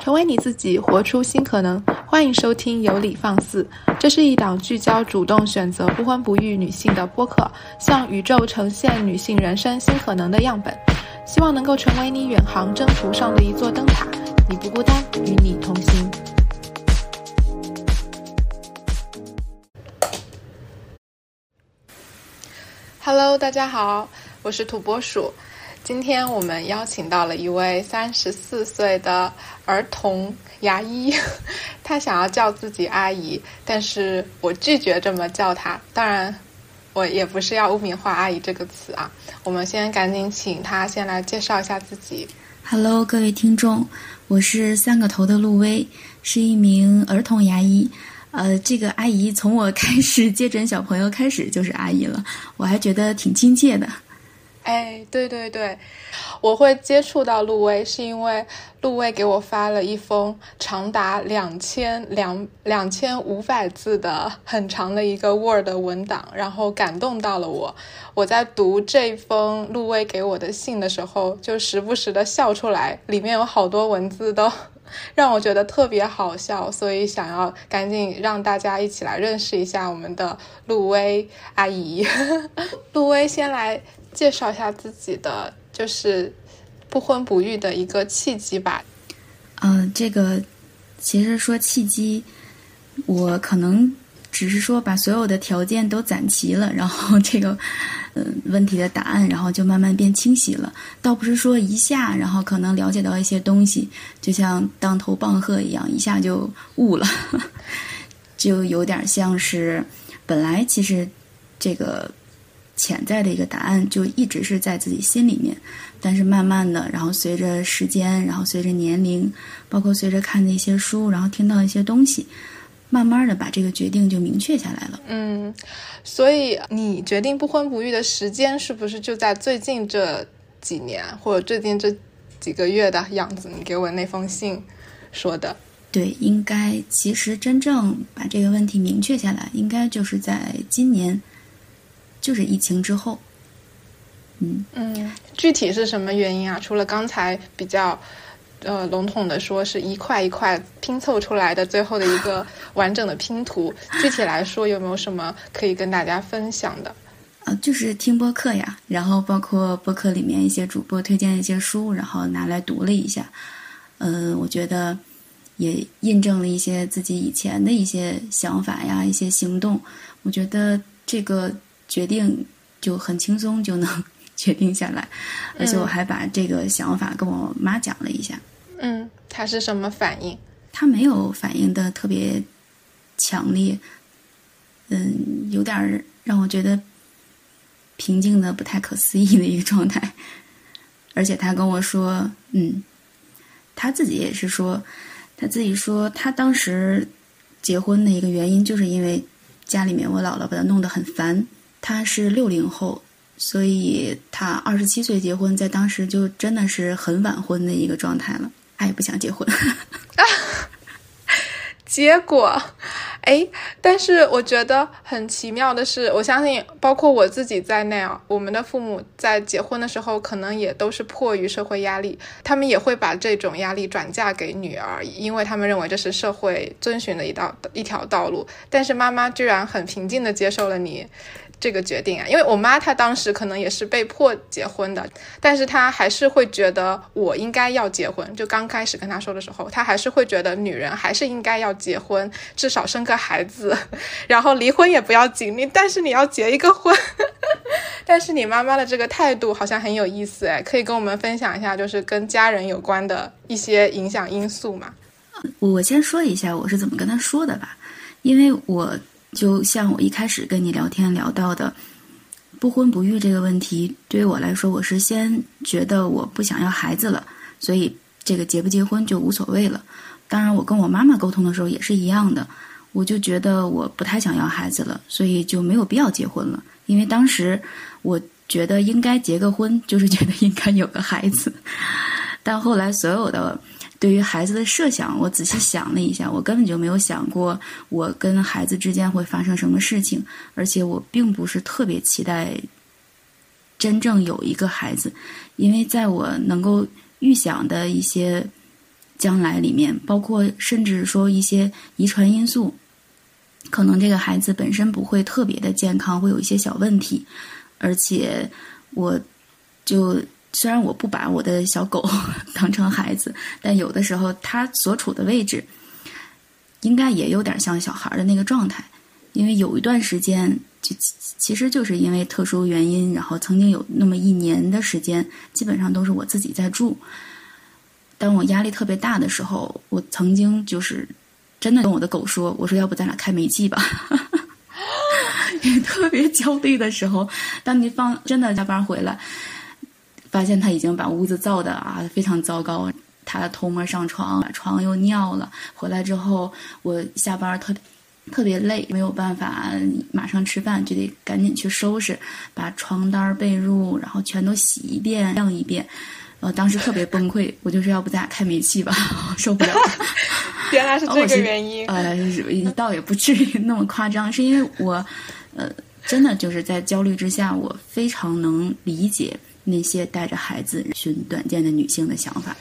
成为你自己，活出新可能。欢迎收听《有理放肆》，这是一档聚焦主动选择不婚不育女性的播客，向宇宙呈现女性人生新可能的样本，希望能够成为你远航征途上的一座灯塔。你不孤单，与你同行。Hello，大家好，我是土拨鼠。今天我们邀请到了一位三十四岁的儿童牙医，他想要叫自己阿姨，但是我拒绝这么叫他。当然，我也不是要污名化“阿姨”这个词啊。我们先赶紧请他先来介绍一下自己。Hello，各位听众，我是三个头的陆威，是一名儿童牙医。呃，这个阿姨从我开始接诊小朋友开始就是阿姨了，我还觉得挺亲切的。哎，对对对，我会接触到陆威，是因为陆威给我发了一封长达两千两两千五百字的很长的一个 Word 文档，然后感动到了我。我在读这封陆威给我的信的时候，就时不时的笑出来，里面有好多文字都 让我觉得特别好笑，所以想要赶紧让大家一起来认识一下我们的陆威阿姨。陆威先来。介绍一下自己的，就是不婚不育的一个契机吧。嗯，这个其实说契机，我可能只是说把所有的条件都攒齐了，然后这个嗯问题的答案，然后就慢慢变清晰了。倒不是说一下，然后可能了解到一些东西，就像当头棒喝一样，一下就悟了，就有点像是本来其实这个。潜在的一个答案就一直是在自己心里面，但是慢慢的，然后随着时间，然后随着年龄，包括随着看的一些书，然后听到一些东西，慢慢的把这个决定就明确下来了。嗯，所以你决定不婚不育的时间是不是就在最近这几年，或者最近这几个月的样子？你给我那封信说的。对，应该其实真正把这个问题明确下来，应该就是在今年。就是疫情之后，嗯嗯，具体是什么原因啊？除了刚才比较呃笼统的说是一块一块拼凑出来的最后的一个 完整的拼图，具体来说有没有什么可以跟大家分享的？啊，就是听播客呀，然后包括播客里面一些主播推荐的一些书，然后拿来读了一下，嗯，我觉得也印证了一些自己以前的一些想法呀，一些行动。我觉得这个。决定就很轻松就能 决定下来，而且我还把这个想法跟我妈讲了一下。嗯，她是什么反应？她没有反应的特别强烈，嗯，有点让我觉得平静的不太可思议的一个状态。而且她跟我说，嗯，她自己也是说，她自己说，她当时结婚的一个原因就是因为家里面我姥姥把她弄得很烦。他是六零后，所以他二十七岁结婚，在当时就真的是很晚婚的一个状态了。他也不想结婚，结果，哎，但是我觉得很奇妙的是，我相信包括我自己在内啊，我们的父母在结婚的时候，可能也都是迫于社会压力，他们也会把这种压力转嫁给女儿，因为他们认为这是社会遵循的一道一条道路。但是妈妈居然很平静的接受了你。这个决定啊，因为我妈她当时可能也是被迫结婚的，但是她还是会觉得我应该要结婚。就刚开始跟她说的时候，她还是会觉得女人还是应该要结婚，至少生个孩子，然后离婚也不要紧，你但是你要结一个婚。但是你妈妈的这个态度好像很有意思哎，可以跟我们分享一下，就是跟家人有关的一些影响因素吗？我先说一下我是怎么跟她说的吧，因为我。就像我一开始跟你聊天聊到的，不婚不育这个问题，对于我来说，我是先觉得我不想要孩子了，所以这个结不结婚就无所谓了。当然，我跟我妈妈沟通的时候也是一样的，我就觉得我不太想要孩子了，所以就没有必要结婚了。因为当时我觉得应该结个婚，就是觉得应该有个孩子，但后来所有的。对于孩子的设想，我仔细想了一下，我根本就没有想过我跟孩子之间会发生什么事情，而且我并不是特别期待真正有一个孩子，因为在我能够预想的一些将来里面，包括甚至说一些遗传因素，可能这个孩子本身不会特别的健康，会有一些小问题。而且，我就虽然我不把我的小狗 当成孩子，但有的时候它所处的位置，应该也有点像小孩的那个状态。因为有一段时间，就其实就是因为特殊原因，然后曾经有那么一年的时间，基本上都是我自己在住。当我压力特别大的时候，我曾经就是真的跟我的狗说：“我说要不咱俩开煤气吧。”也特别焦虑的时候，当你放真的加班回来，发现他已经把屋子造的啊非常糟糕，他偷摸上床，把床又尿了。回来之后，我下班特特别累，没有办法马上吃饭，就得赶紧去收拾，把床单被褥然后全都洗一遍晾一遍。呃，当时特别崩溃，我就说要不咱俩开煤气吧，受不了。原来是这个原因。呃，倒也不至于那么夸张，是因为我，呃，真的就是在焦虑之下，我非常能理解那些带着孩子寻短见的女性的想法，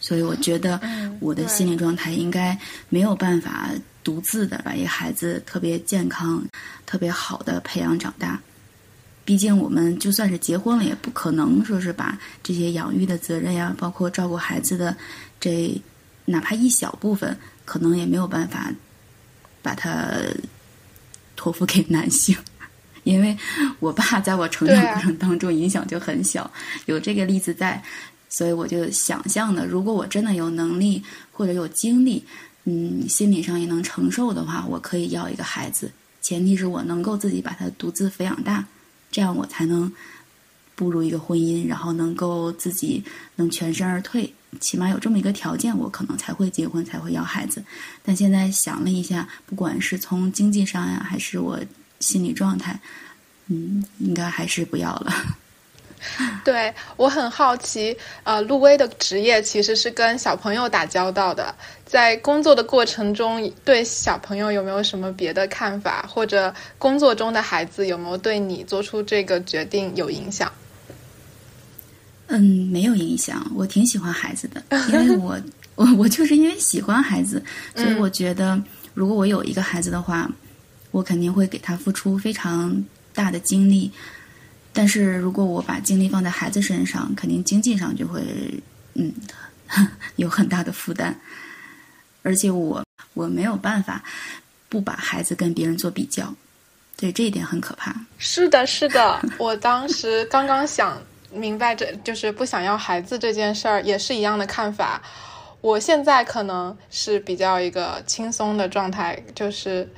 所以我觉得我的心理状态应该没有办法独自的把一个孩子特别健康、特别好的培养长大。毕竟我们就算是结婚了，也不可能说是把这些养育的责任呀，包括照顾孩子的这哪怕一小部分，可能也没有办法把它托付给男性。因为我爸在我成长过程当中影响就很小，有这个例子在，所以我就想象的，如果我真的有能力或者有精力，嗯，心理上也能承受的话，我可以要一个孩子，前提是我能够自己把他独自抚养大。这样我才能步入一个婚姻，然后能够自己能全身而退，起码有这么一个条件，我可能才会结婚，才会要孩子。但现在想了一下，不管是从经济上呀，还是我心理状态，嗯，应该还是不要了。对我很好奇，呃，陆威的职业其实是跟小朋友打交道的，在工作的过程中，对小朋友有没有什么别的看法，或者工作中的孩子有没有对你做出这个决定有影响？嗯，没有影响，我挺喜欢孩子的，因为我 我我就是因为喜欢孩子，所以我觉得如果我有一个孩子的话，我肯定会给他付出非常大的精力。但是如果我把精力放在孩子身上，肯定经济上就会嗯 有很大的负担，而且我我没有办法不把孩子跟别人做比较，对这一点很可怕。是的，是的，我当时刚刚想明白，这就是不想要孩子这件事儿，也是一样的看法。我现在可能是比较一个轻松的状态，就是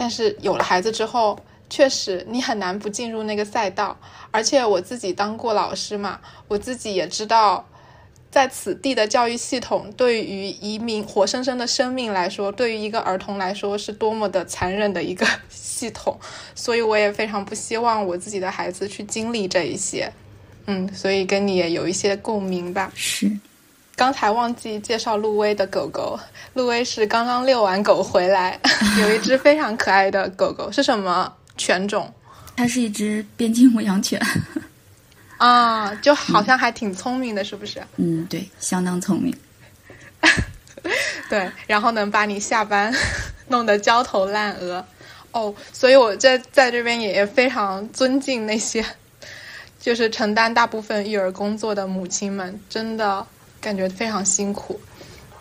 但是有了孩子之后。确实，你很难不进入那个赛道。而且我自己当过老师嘛，我自己也知道，在此地的教育系统对于移民活生生的生命来说，对于一个儿童来说是多么的残忍的一个系统。所以我也非常不希望我自己的孩子去经历这一些。嗯，所以跟你也有一些共鸣吧。是，刚才忘记介绍陆威的狗狗。陆威是刚刚遛完狗回来，有一只非常可爱的狗狗，是什么？犬种，它是一只边境牧羊犬，啊，就好像还挺聪明的，是不是？嗯，对，相当聪明。对，然后能把你下班弄得焦头烂额。哦，所以我在在这边也非常尊敬那些，就是承担大部分育儿工作的母亲们，真的感觉非常辛苦。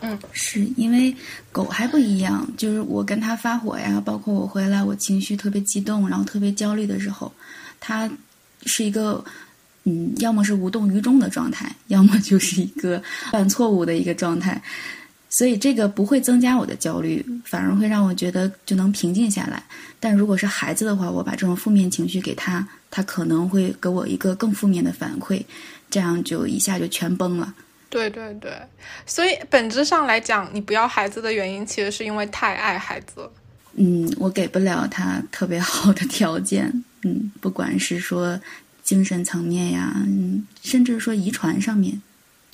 嗯，是因为狗还不一样，就是我跟它发火呀，包括我回来我情绪特别激动，然后特别焦虑的时候，它是一个嗯，要么是无动于衷的状态，要么就是一个犯错误的一个状态，所以这个不会增加我的焦虑，反而会让我觉得就能平静下来。但如果是孩子的话，我把这种负面情绪给他，他可能会给我一个更负面的反馈，这样就一下就全崩了。对对对，所以本质上来讲，你不要孩子的原因，其实是因为太爱孩子。嗯，我给不了他特别好的条件。嗯，不管是说精神层面呀，嗯，甚至说遗传上面，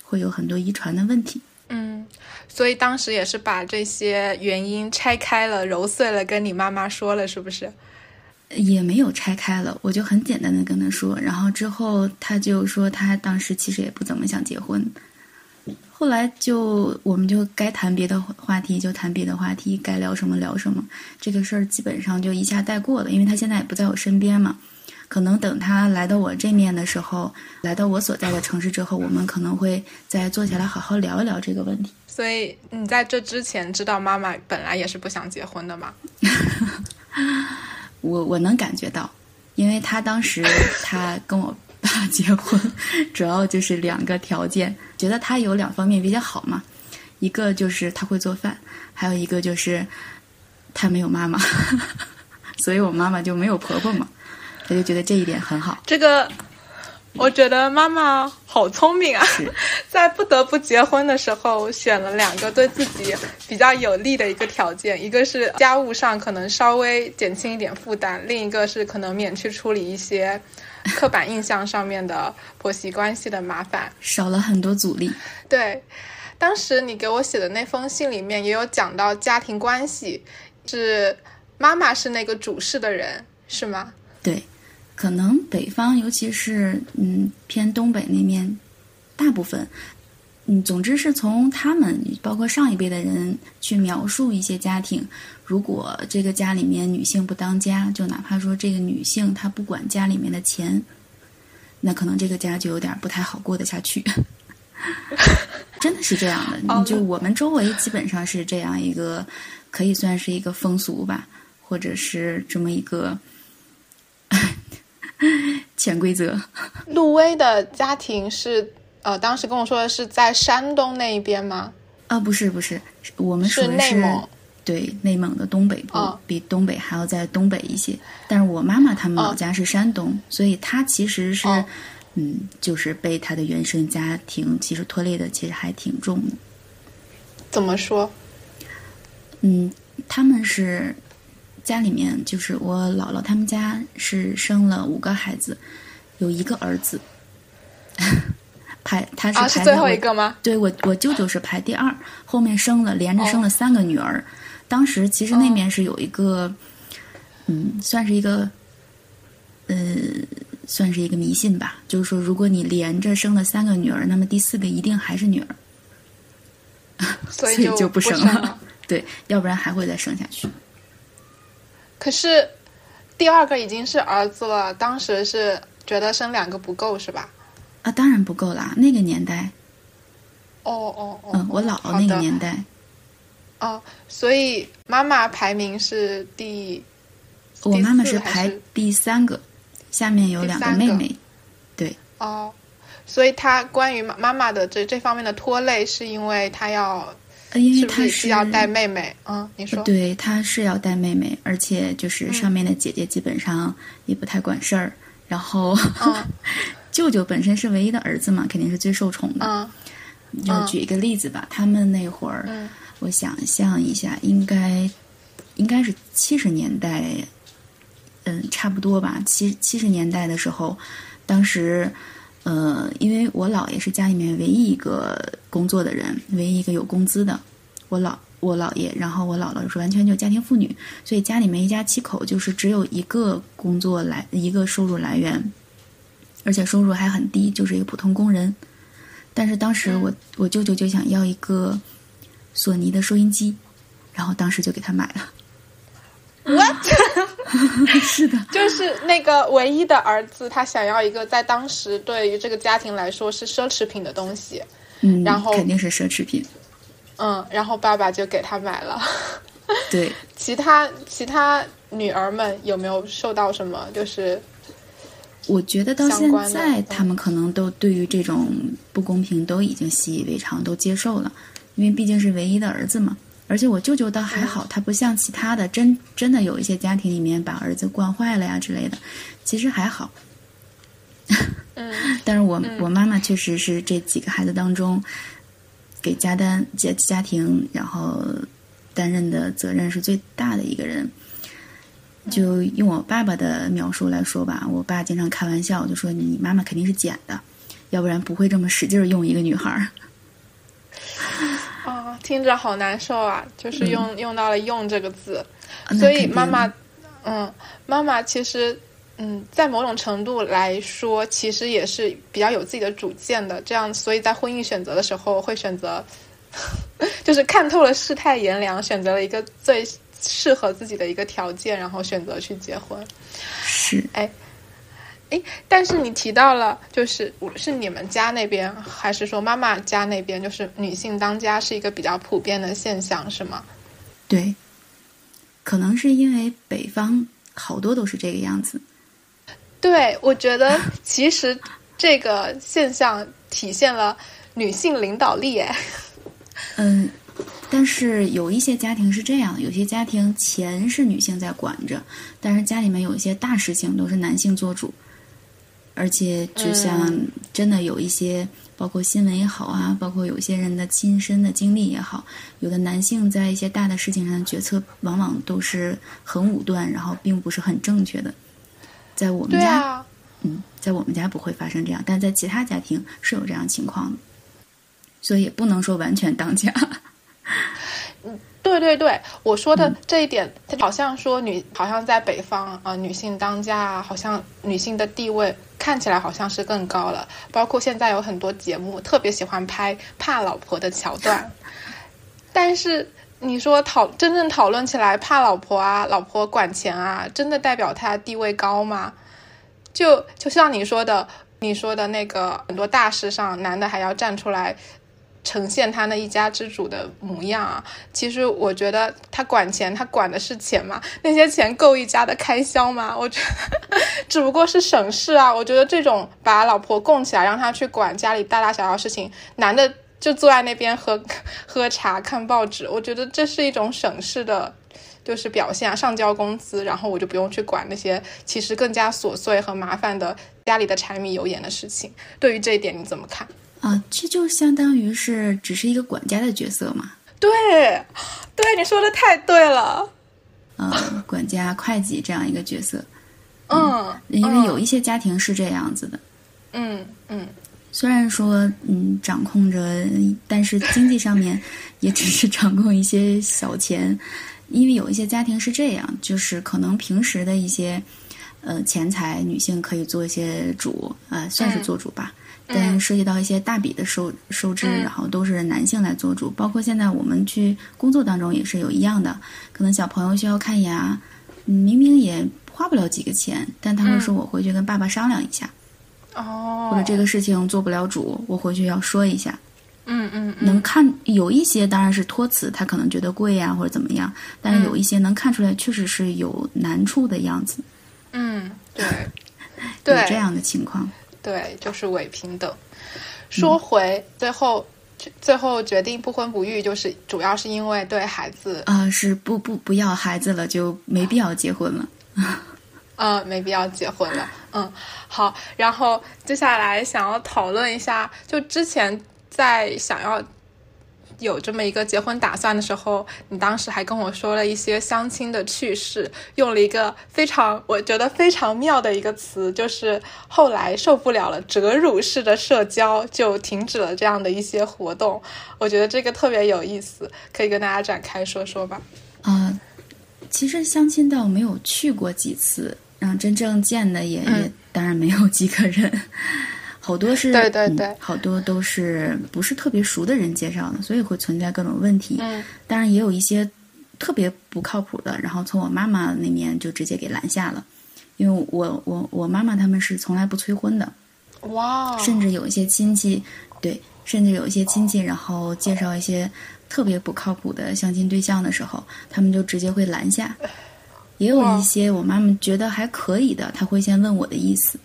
会有很多遗传的问题。嗯，所以当时也是把这些原因拆开了、揉碎了，跟你妈妈说了，是不是？也没有拆开了，我就很简单的跟他说，然后之后他就说他当时其实也不怎么想结婚。后来就我们就该谈别的话题就谈别的话题，该聊什么聊什么。这个事儿基本上就一下带过了，因为他现在也不在我身边嘛。可能等他来到我这面的时候，来到我所在的城市之后，我们可能会再坐下来好好聊一聊这个问题。所以你在这之前知道妈妈本来也是不想结婚的吗？我我能感觉到，因为他当时他跟我。爸结婚 主要就是两个条件，觉得他有两方面比较好嘛，一个就是他会做饭，还有一个就是他没有妈妈，所以我妈妈就没有婆婆嘛，他就觉得这一点很好。这个我觉得妈妈好聪明啊，在不得不结婚的时候选了两个对自己比较有利的一个条件，一个是家务上可能稍微减轻一点负担，另一个是可能免去处理一些。刻板印象上面的婆媳关系的麻烦少了很多阻力。对，当时你给我写的那封信里面也有讲到家庭关系，是妈妈是那个主事的人，是吗？对，可能北方，尤其是嗯偏东北那面，大部分。嗯，总之是从他们，包括上一辈的人去描述一些家庭。如果这个家里面女性不当家，就哪怕说这个女性她不管家里面的钱，那可能这个家就有点不太好过得下去。真的是这样的，你就我们周围基本上是这样一个，可以算是一个风俗吧，或者是这么一个 潜规则。陆威的家庭是。呃，当时跟我说的是在山东那一边吗？啊，不是，不是，我们是内蒙，对，内蒙的东北部，比东北还要在东北一些。但是我妈妈他们老家是山东，所以她其实是，嗯，就是被她的原生家庭其实拖累的，其实还挺重的。怎么说？嗯，他们是家里面，就是我姥姥他们家是生了五个孩子，有一个儿子。排他是排最后一个吗？对我我舅舅是排第二，后面生了连着生了三个女儿。当时其实那面是有一个，嗯，算是一个，呃，算是一个迷信吧。就是说，如果你连着生了三个女儿，那么第四个一定还是女儿，所以就不生了。对，要不然还会再生下去。可是第二个已经是儿子了，当时是觉得生两个不够，是吧？啊，当然不够啦！那个年代，哦哦哦，嗯，我姥姥那个年代，哦，所以妈妈排名是第，我妈妈是排第三个，下面有两个妹妹，对，哦，所以她关于妈妈妈的这这方面的拖累，是因为她要，因为她是要带妹妹，嗯，你说，对，她是要带妹妹，而且就是上面的姐姐基本上也不太管事儿，然后。舅舅本身是唯一的儿子嘛，肯定是最受宠的。嗯，就举一个例子吧，他们那会儿，我想象一下，应该应该是七十年代，嗯，差不多吧。七七十年代的时候，当时，呃，因为我姥爷是家里面唯一一个工作的人，唯一一个有工资的。我姥我姥爷，然后我姥姥是完全就家庭妇女，所以家里面一家七口就是只有一个工作来一个收入来源。而且收入还很低，就是一个普通工人。但是当时我我舅舅就想要一个索尼的收音机，然后当时就给他买了。What？是的，就是那个唯一的儿子，他想要一个在当时对于这个家庭来说是奢侈品的东西。嗯，然后肯定是奢侈品。嗯，然后爸爸就给他买了。对，其他其他女儿们有没有受到什么？就是。我觉得到现在，他们可能都对于这种不公平都已经习以为常，都接受了，因为毕竟是唯一的儿子嘛。而且我舅舅倒还好，他不像其他的，真真的有一些家庭里面把儿子惯坏了呀之类的，其实还好。嗯，但是我我妈妈确实是这几个孩子当中，给家单家家庭然后担任的责任是最大的一个人。就用我爸爸的描述来说吧，我爸经常开玩笑，就说你妈妈肯定是捡的，要不然不会这么使劲用一个女孩儿。啊，听着好难受啊！就是用用到了“用”这个字，所以妈妈，嗯，妈妈其实嗯，在某种程度来说，其实也是比较有自己的主见的。这样，所以在婚姻选择的时候，会选择，就是看透了世态炎凉，选择了一个最适合自己的一个条件，然后选择去结婚。是，哎，哎，但是你提到了，就是是你们家那边，还是说妈妈家那边，就是女性当家是一个比较普遍的现象，是吗？对，可能是因为北方好多都是这个样子。对，我觉得其实这个现象体现了女性领导力。哎，嗯，但是有一些家庭是这样的，有些家庭钱是女性在管着，但是家里面有一些大事情都是男性做主，而且就像真的有一些，包括新闻也好啊，包括有些人的亲身的经历也好，有的男性在一些大的事情上的决策往往都是很武断，然后并不是很正确的。在我们家，嗯，在我们家不会发生这样，但在其他家庭是有这样情况的，所以也不能说完全当家。嗯，对对对，我说的这一点，好像说女，好像在北方啊，女性当家，好像女性的地位看起来好像是更高了。包括现在有很多节目特别喜欢拍怕老婆的桥段，但是。你说讨真正讨论起来，怕老婆啊，老婆管钱啊，真的代表她地位高吗？就就像你说的，你说的那个很多大事上，男的还要站出来呈现他那一家之主的模样啊。其实我觉得他管钱，他管的是钱嘛？那些钱够一家的开销吗？我觉得 只不过是省事啊。我觉得这种把老婆供起来，让他去管家里大大小小事情，男的。就坐在那边喝 喝茶看报纸，我觉得这是一种省事的，就是表现啊。上交工资，然后我就不用去管那些其实更加琐碎和麻烦的家里的柴米油盐的事情。对于这一点你怎么看？啊，这就相当于是只是一个管家的角色嘛？对，对，你说的太对了。嗯，管家、会计这样一个角色。嗯，因为有一些家庭是这样子的。嗯嗯。虽然说，嗯，掌控着，但是经济上面也只是掌控一些小钱，因为有一些家庭是这样，就是可能平时的一些，呃，钱财女性可以做一些主，呃，算是做主吧。但涉及到一些大笔的收收支，然后都是男性来做主。包括现在我们去工作当中也是有一样的，可能小朋友需要看牙，明明也花不了几个钱，但他会说我回去跟爸爸商量一下。哦，或者这个事情做不了主，我回去要说一下。嗯嗯，能看有一些当然是托词，他可能觉得贵呀或者怎么样，但是有一些能看出来确实是有难处的样子。嗯，对，有这样的情况。对，就是伪平等。说回最后，最后决定不婚不育，就是主要是因为对孩子啊，是不不不要孩子了，就没必要结婚了。嗯，没必要结婚了。嗯，好。然后接下来想要讨论一下，就之前在想要有这么一个结婚打算的时候，你当时还跟我说了一些相亲的趣事，用了一个非常我觉得非常妙的一个词，就是后来受不了了，折辱式的社交就停止了这样的一些活动。我觉得这个特别有意思，可以跟大家展开说说吧。啊，其实相亲倒没有去过几次。然后真正见的也也当然没有几个人，好多是对对对，好多都是不是特别熟的人介绍的，所以会存在各种问题。嗯，当然也有一些特别不靠谱的，然后从我妈妈那边就直接给拦下了，因为我我我妈妈他们是从来不催婚的。哇，甚至有一些亲戚，对，甚至有一些亲戚，然后介绍一些特别不靠谱的相亲对象的时候，他们就直接会拦下。也有一些我妈妈觉得还可以的，她会先问我的意思，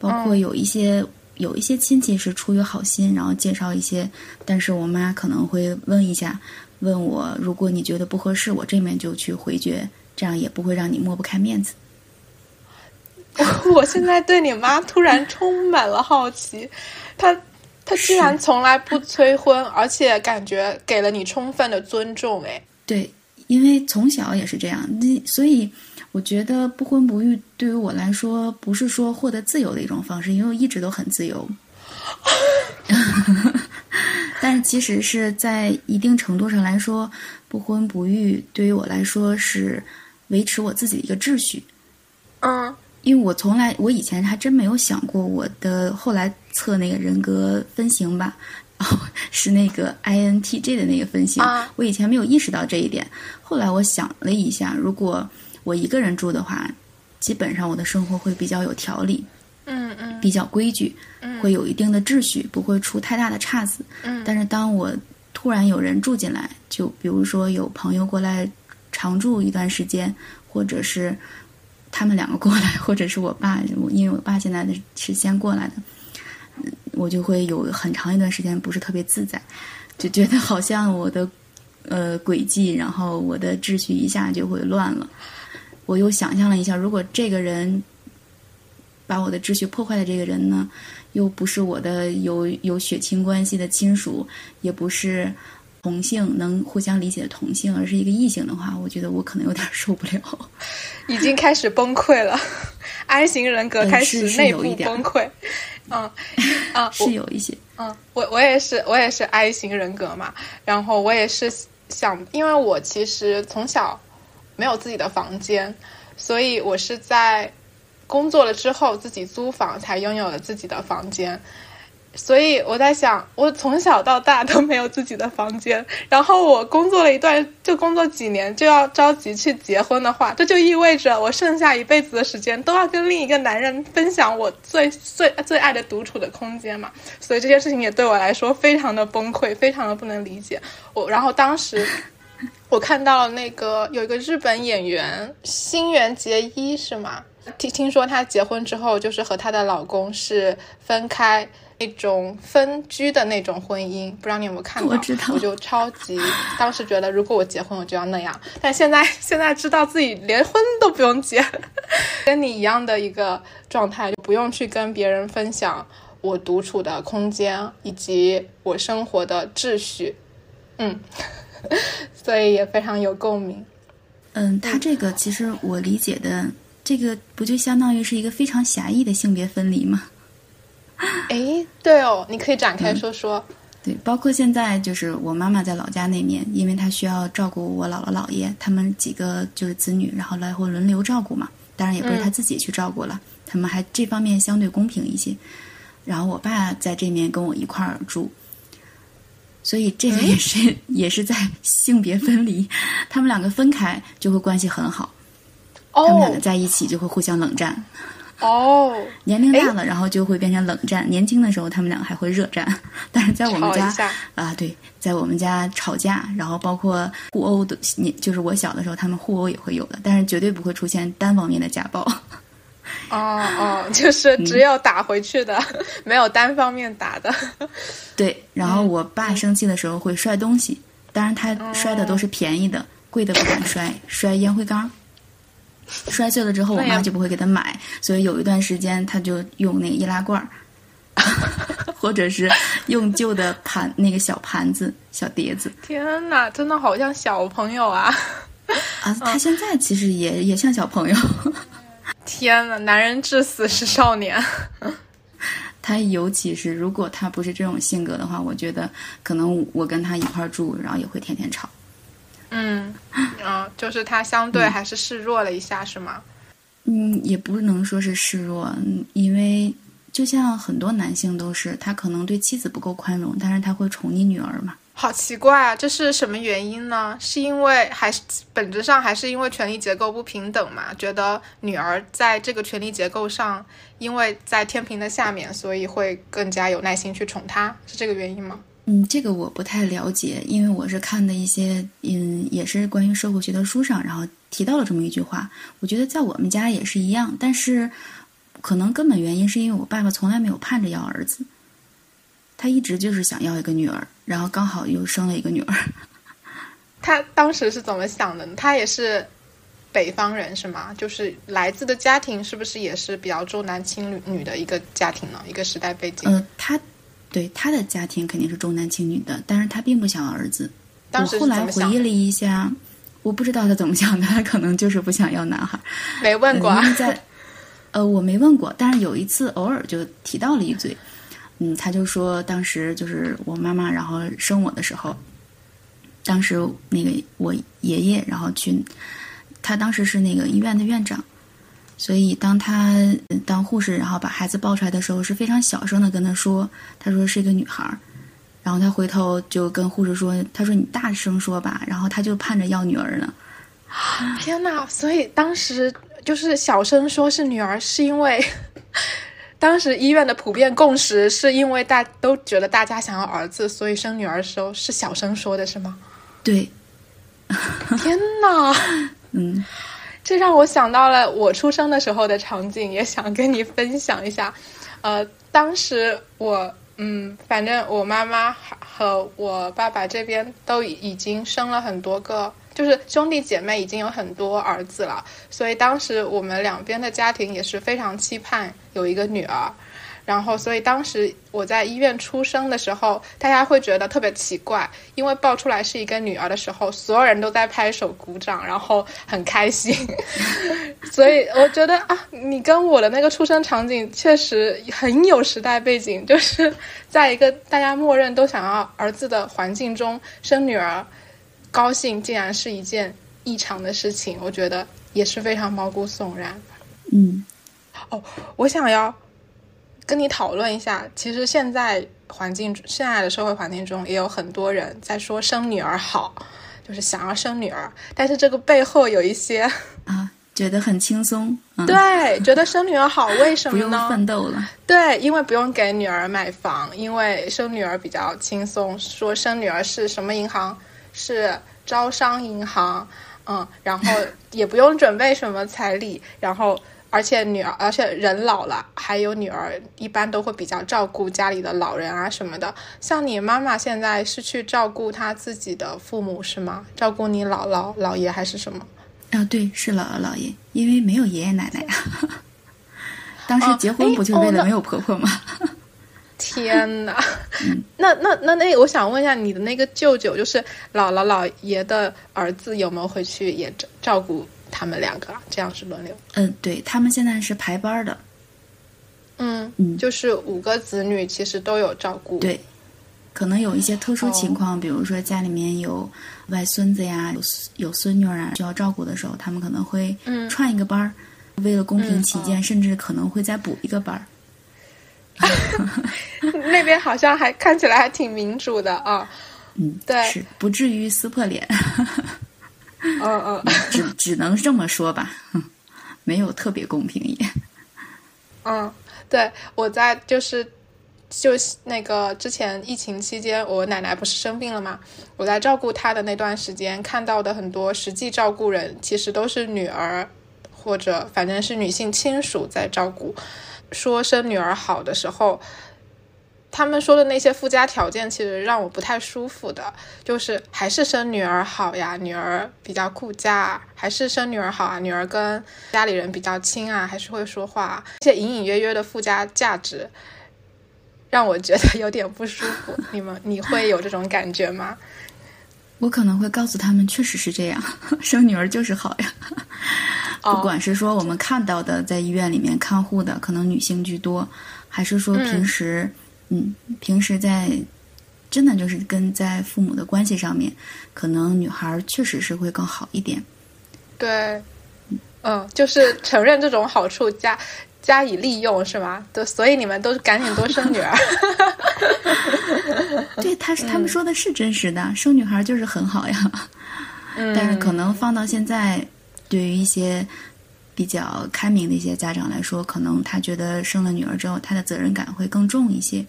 包括有一些有一些亲戚是出于好心，然后介绍一些，但是我妈可能会问一下，问我如果你觉得不合适，我这面就去回绝，这样也不会让你抹不开面子。我现在对你妈突然充满了好奇，她她居然从来不催婚，而且感觉给了你充分的尊重，哎，对。因为从小也是这样，那所以我觉得不婚不育对于我来说不是说获得自由的一种方式，因为我一直都很自由。但是其实是在一定程度上来说，不婚不育对于我来说是维持我自己的一个秩序。嗯，因为我从来我以前还真没有想过我的后来测那个人格分型吧，哦，是那个 INTJ 的那个分型，我以前没有意识到这一点。后来我想了一下，如果我一个人住的话，基本上我的生活会比较有条理，嗯嗯，比较规矩，嗯，会有一定的秩序，不会出太大的岔子。嗯，但是当我突然有人住进来，就比如说有朋友过来常住一段时间，或者是他们两个过来，或者是我爸，因为我爸现在的是先过来的，我就会有很长一段时间不是特别自在，就觉得好像我的呃轨迹，然后我的秩序一下就会乱了。我又想象了一下，如果这个人把我的秩序破坏的这个人呢？又不是我的有有血亲关系的亲属，也不是同性能互相理解的同性，而是一个异性的话，我觉得我可能有点受不了，已经开始崩溃了。I 型人格开始内部崩溃，嗯啊，是有一些，嗯，我我也是我也是 I 型人格嘛，然后我也是想，因为我其实从小没有自己的房间，所以我是在。工作了之后，自己租房才拥有了自己的房间，所以我在想，我从小到大都没有自己的房间。然后我工作了一段，就工作几年，就要着急去结婚的话，这就意味着我剩下一辈子的时间都要跟另一个男人分享我最最最爱的独处的空间嘛。所以这件事情也对我来说非常的崩溃，非常的不能理解。我然后当时 我看到了那个有一个日本演员新垣结衣是吗？听听说她结婚之后，就是和她的老公是分开那种分居的那种婚姻，不知道你有没有看到？我知道，我就超级当时觉得，如果我结婚，我就要那样。但现在现在知道自己连婚都不用结，跟你一样的一个状态，就不用去跟别人分享我独处的空间以及我生活的秩序。嗯，所以也非常有共鸣。嗯，他这个其实我理解的。这个不就相当于是一个非常狭义的性别分离吗？哎，对哦，你可以展开说说。对，包括现在就是我妈妈在老家那面，因为她需要照顾我姥姥姥爷，他们几个就是子女，然后来回轮流照顾嘛。当然也不是她自己去照顾了，他们还这方面相对公平一些。然后我爸在这面跟我一块儿住，所以这个也是也是在性别分离，他们两个分开就会关系很好。他们两个在一起就会互相冷战，哦，年龄大了，然后就会变成冷战。年轻的时候，他们两个还会热战，但是在我们家啊，对，在我们家吵架，然后包括互殴的，你就是我小的时候，他们互殴也会有的，但是绝对不会出现单方面的家暴。哦哦，就是只有打回去的，没有单方面打的。对，然后我爸生气的时候会摔东西，当然他摔的都是便宜的，贵的不敢摔，摔烟灰缸。摔碎了之后，我妈就不会给他买，所以有一段时间他就用那个易拉罐儿，或者是用旧的盘那个小盘子、小碟子。天哪，真的好像小朋友啊！啊，他现在其实也也像小朋友。天哪，男人至死是少年。他尤其是如果他不是这种性格的话，我觉得可能我跟他一块儿住，然后也会天天吵。嗯，嗯，就是他相对还是示弱了一下，是吗？嗯，也不能说是示弱，因为就像很多男性都是，他可能对妻子不够宽容，但是他会宠溺女儿嘛。好奇怪啊，这是什么原因呢？是因为还是本质上还是因为权力结构不平等嘛？觉得女儿在这个权力结构上，因为在天平的下面，所以会更加有耐心去宠她，是这个原因吗？嗯，这个我不太了解，因为我是看的一些嗯，也是关于社会学的书上，然后提到了这么一句话。我觉得在我们家也是一样，但是可能根本原因是因为我爸爸从来没有盼着要儿子，他一直就是想要一个女儿，然后刚好又生了一个女儿。他当时是怎么想的？他也是北方人是吗？就是来自的家庭是不是也是比较重男轻女女的一个家庭呢？一个时代背景？呃，他。对他的家庭肯定是重男轻女的，但是他并不想要儿子。我后来回忆了一下，我不知道他怎么想的，他可能就是不想要男孩。没问过，在呃，我没问过，但是有一次偶尔就提到了一嘴。嗯，他就说当时就是我妈妈然后生我的时候，当时那个我爷爷然后去，他当时是那个医院的院长，所以当他当护士，然后把孩子抱出来的时候，是非常小声的跟他说：“他说是一个女孩儿。”然后他回头就跟护士说：“他说你大声说吧。”然后他就盼着要女儿呢。天哪！所以当时就是小声说是女儿，是因为 当时医院的普遍共识是因为大都觉得大家想要儿子，所以生女儿的时候是小声说的，是吗？对。天哪！嗯。这让我想到了我出生的时候的场景，也想跟你分享一下。呃，当时我，嗯，反正我妈妈和我爸爸这边都已经生了很多个，就是兄弟姐妹已经有很多儿子了，所以当时我们两边的家庭也是非常期盼有一个女儿。然后，所以当时我在医院出生的时候，大家会觉得特别奇怪，因为抱出来是一个女儿的时候，所有人都在拍手鼓掌，然后很开心。所以我觉得啊，你跟我的那个出生场景确实很有时代背景，就是在一个大家默认都想要儿子的环境中生女儿，高兴竟然是一件异常的事情，我觉得也是非常毛骨悚然。嗯，哦，我想要。跟你讨论一下，其实现在环境，现在的社会环境中，也有很多人在说生女儿好，就是想要生女儿，但是这个背后有一些啊，觉得很轻松，对，觉得生女儿好，为什么呢？不用奋斗了，对，因为不用给女儿买房，因为生女儿比较轻松，说生女儿是什么银行，是招商银行，嗯，然后也不用准备什么彩礼，然后。而且女儿，而且人老了，还有女儿，一般都会比较照顾家里的老人啊什么的。像你妈妈现在是去照顾她自己的父母是吗？照顾你姥姥、姥爷还是什么？啊，对，是姥姥姥爷，因为没有爷爷奶奶呀。当时结婚不就为了没有婆婆吗？天哪！那那那那，我想问一下，你的那个舅舅，就是姥姥姥爷的儿子，有没有回去也照照顾？他们两个这样是轮流。嗯，对他们现在是排班的。嗯嗯，就是五个子女其实都有照顾。对，可能有一些特殊情况，比如说家里面有外孙子呀，有有孙女啊需要照顾的时候，他们可能会串一个班儿。为了公平起见，甚至可能会再补一个班儿。那边好像还看起来还挺民主的啊。嗯，对，是不至于撕破脸。嗯嗯，只只能这么说吧，没有特别公平也。嗯，对，我在就是就那个之前疫情期间，我奶奶不是生病了吗？我在照顾她的那段时间，看到的很多实际照顾人，其实都是女儿或者反正是女性亲属在照顾。说生女儿好的时候。他们说的那些附加条件，其实让我不太舒服的，就是还是生女儿好呀，女儿比较顾家，还是生女儿好啊，女儿跟家里人比较亲啊，还是会说话，这些隐隐约约的附加价值，让我觉得有点不舒服。你们你会有这种感觉吗？我可能会告诉他们，确实是这样，生女儿就是好呀。不管是说我们看到的在医院里面看护的可能女性居多，还是说平时。嗯，平时在真的就是跟在父母的关系上面，可能女孩确实是会更好一点。对，嗯，就是承认这种好处加加以利用是吗？对，所以你们都赶紧多生女儿。对，他是他们说的是真实的，生女孩就是很好呀。嗯，但是可能放到现在，对于一些比较开明的一些家长来说，可能他觉得生了女儿之后，他的责任感会更重一些。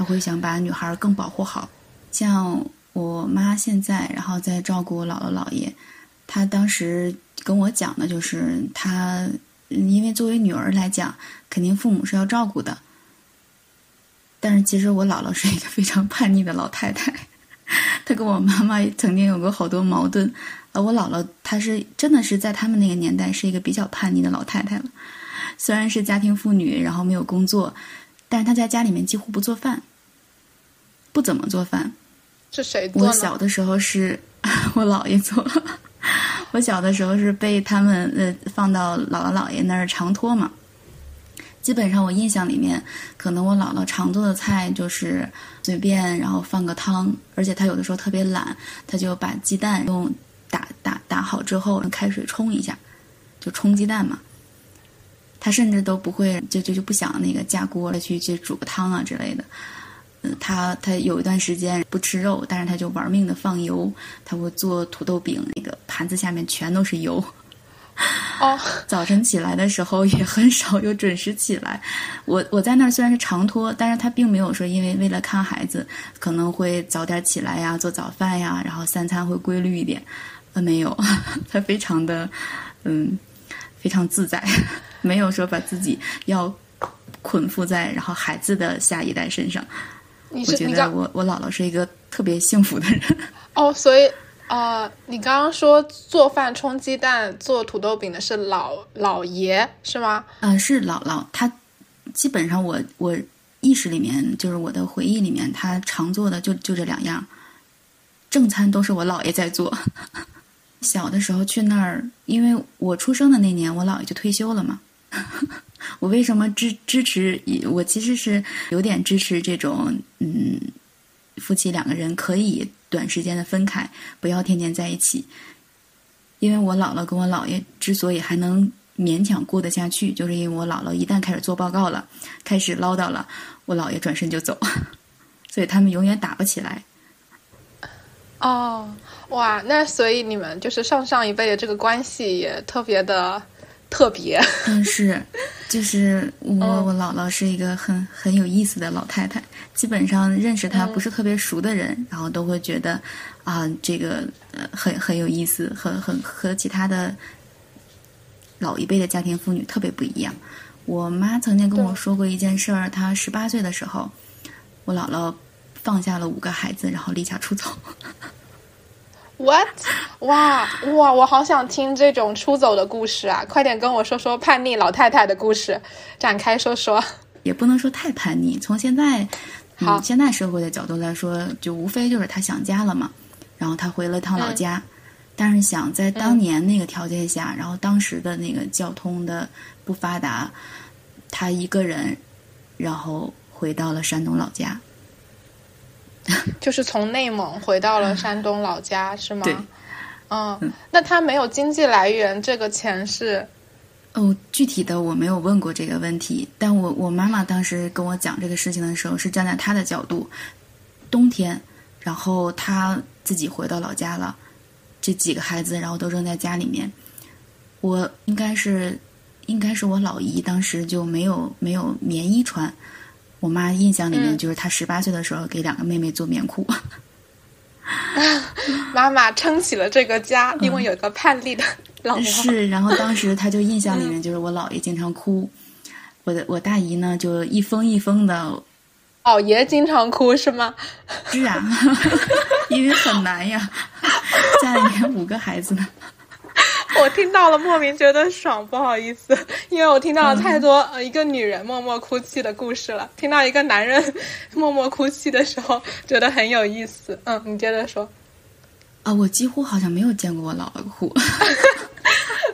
他会想把女孩更保护好，像我妈现在，然后在照顾我姥姥姥爷。她当时跟我讲的就是，她因为作为女儿来讲，肯定父母是要照顾的。但是其实我姥姥是一个非常叛逆的老太太，她跟我妈妈曾经有过好多矛盾。呃，我姥姥她是真的是在他们那个年代是一个比较叛逆的老太太了。虽然是家庭妇女，然后没有工作，但是她在家里面几乎不做饭。不怎么做饭，是谁做？我小的时候是 我姥爷做。我小的时候是被他们呃放到姥姥姥爷那儿常托嘛。基本上我印象里面，可能我姥姥常做的菜就是随便，然后放个汤，而且她有的时候特别懒，她就把鸡蛋用打打打好之后用开水冲一下，就冲鸡蛋嘛。她甚至都不会就就就不想那个架锅了去去煮个汤啊之类的。嗯，他他有一段时间不吃肉，但是他就玩命的放油，他会做土豆饼，那个盘子下面全都是油。哦，早晨起来的时候也很少有准时起来。我我在那儿虽然是长托，但是他并没有说因为为了看孩子可能会早点起来呀，做早饭呀，然后三餐会规律一点。呃，没有，他非常的嗯，非常自在，没有说把自己要捆缚在然后孩子的下一代身上。你我觉得我我姥姥是一个特别幸福的人。哦，所以。啊，你刚刚说做饭、冲鸡蛋、做土豆饼的是老老爷是吗？嗯，是姥姥。他基本上我我意识里面就是我的回忆里面，他常做的就就这两样，正餐都是我姥爷在做。小的时候去那儿，因为我出生的那年我姥爷就退休了嘛。我为什么支支持？我其实是有点支持这种嗯。夫妻两个人可以短时间的分开，不要天天在一起。因为我姥姥跟我姥爷之所以还能勉强过得下去，就是因为我姥姥一旦开始做报告了，开始唠叨了，我姥爷转身就走，所以他们永远打不起来。哦，哇，那所以你们就是上上一辈的这个关系也特别的。特别，嗯，是，就是我我姥姥是一个很很有意思的老太太，基本上认识她不是特别熟的人，然后都会觉得啊，这个呃很很有意思，很很和其他的老一辈的家庭妇女特别不一样。我妈曾经跟我说过一件事儿，她十八岁的时候，我姥姥放下了五个孩子，然后离家出走。What？哇哇！我好想听这种出走的故事啊！快点跟我说说叛逆老太太的故事，展开说说。也不能说太叛逆，从现在，嗯，现在社会的角度来说，就无非就是她想家了嘛，然后她回了趟老家。但是想在当年那个条件下，然后当时的那个交通的不发达，她一个人，然后回到了山东老家。就是从内蒙回到了山东老家，是吗？对。嗯，那他没有经济来源，这个钱是？哦，具体的我没有问过这个问题，但我我妈妈当时跟我讲这个事情的时候，是站在她的角度，冬天，然后她自己回到老家了，这几个孩子然后都扔在家里面，我应该是，应该是我老姨当时就没有没有棉衣穿。我妈印象里面就是她十八岁的时候给两个妹妹做棉裤，妈妈撑起了这个家，因为有个叛逆的老婆。是，然后当时她就印象里面就是我姥爷经常哭，我的我大姨呢就一封一封的。姥爷经常哭是吗？是啊，因为很难呀，家里面五个孩子呢。我听到了，莫名觉得爽，不好意思，因为我听到了太多呃一个女人默默哭泣的故事了。听到一个男人 默默哭泣的时候，觉得很有意思。嗯，你接着说。啊，我几乎好像没有见过我姥姥哭，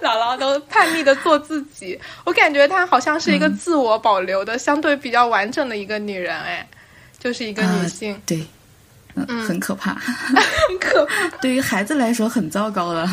姥姥都叛逆的做自己。我感觉她好像是一个自我保留的、相对比较完整的一个女人，哎，就是一个女性。对。嗯，很可怕，很可怕。对于孩子来说很糟糕了，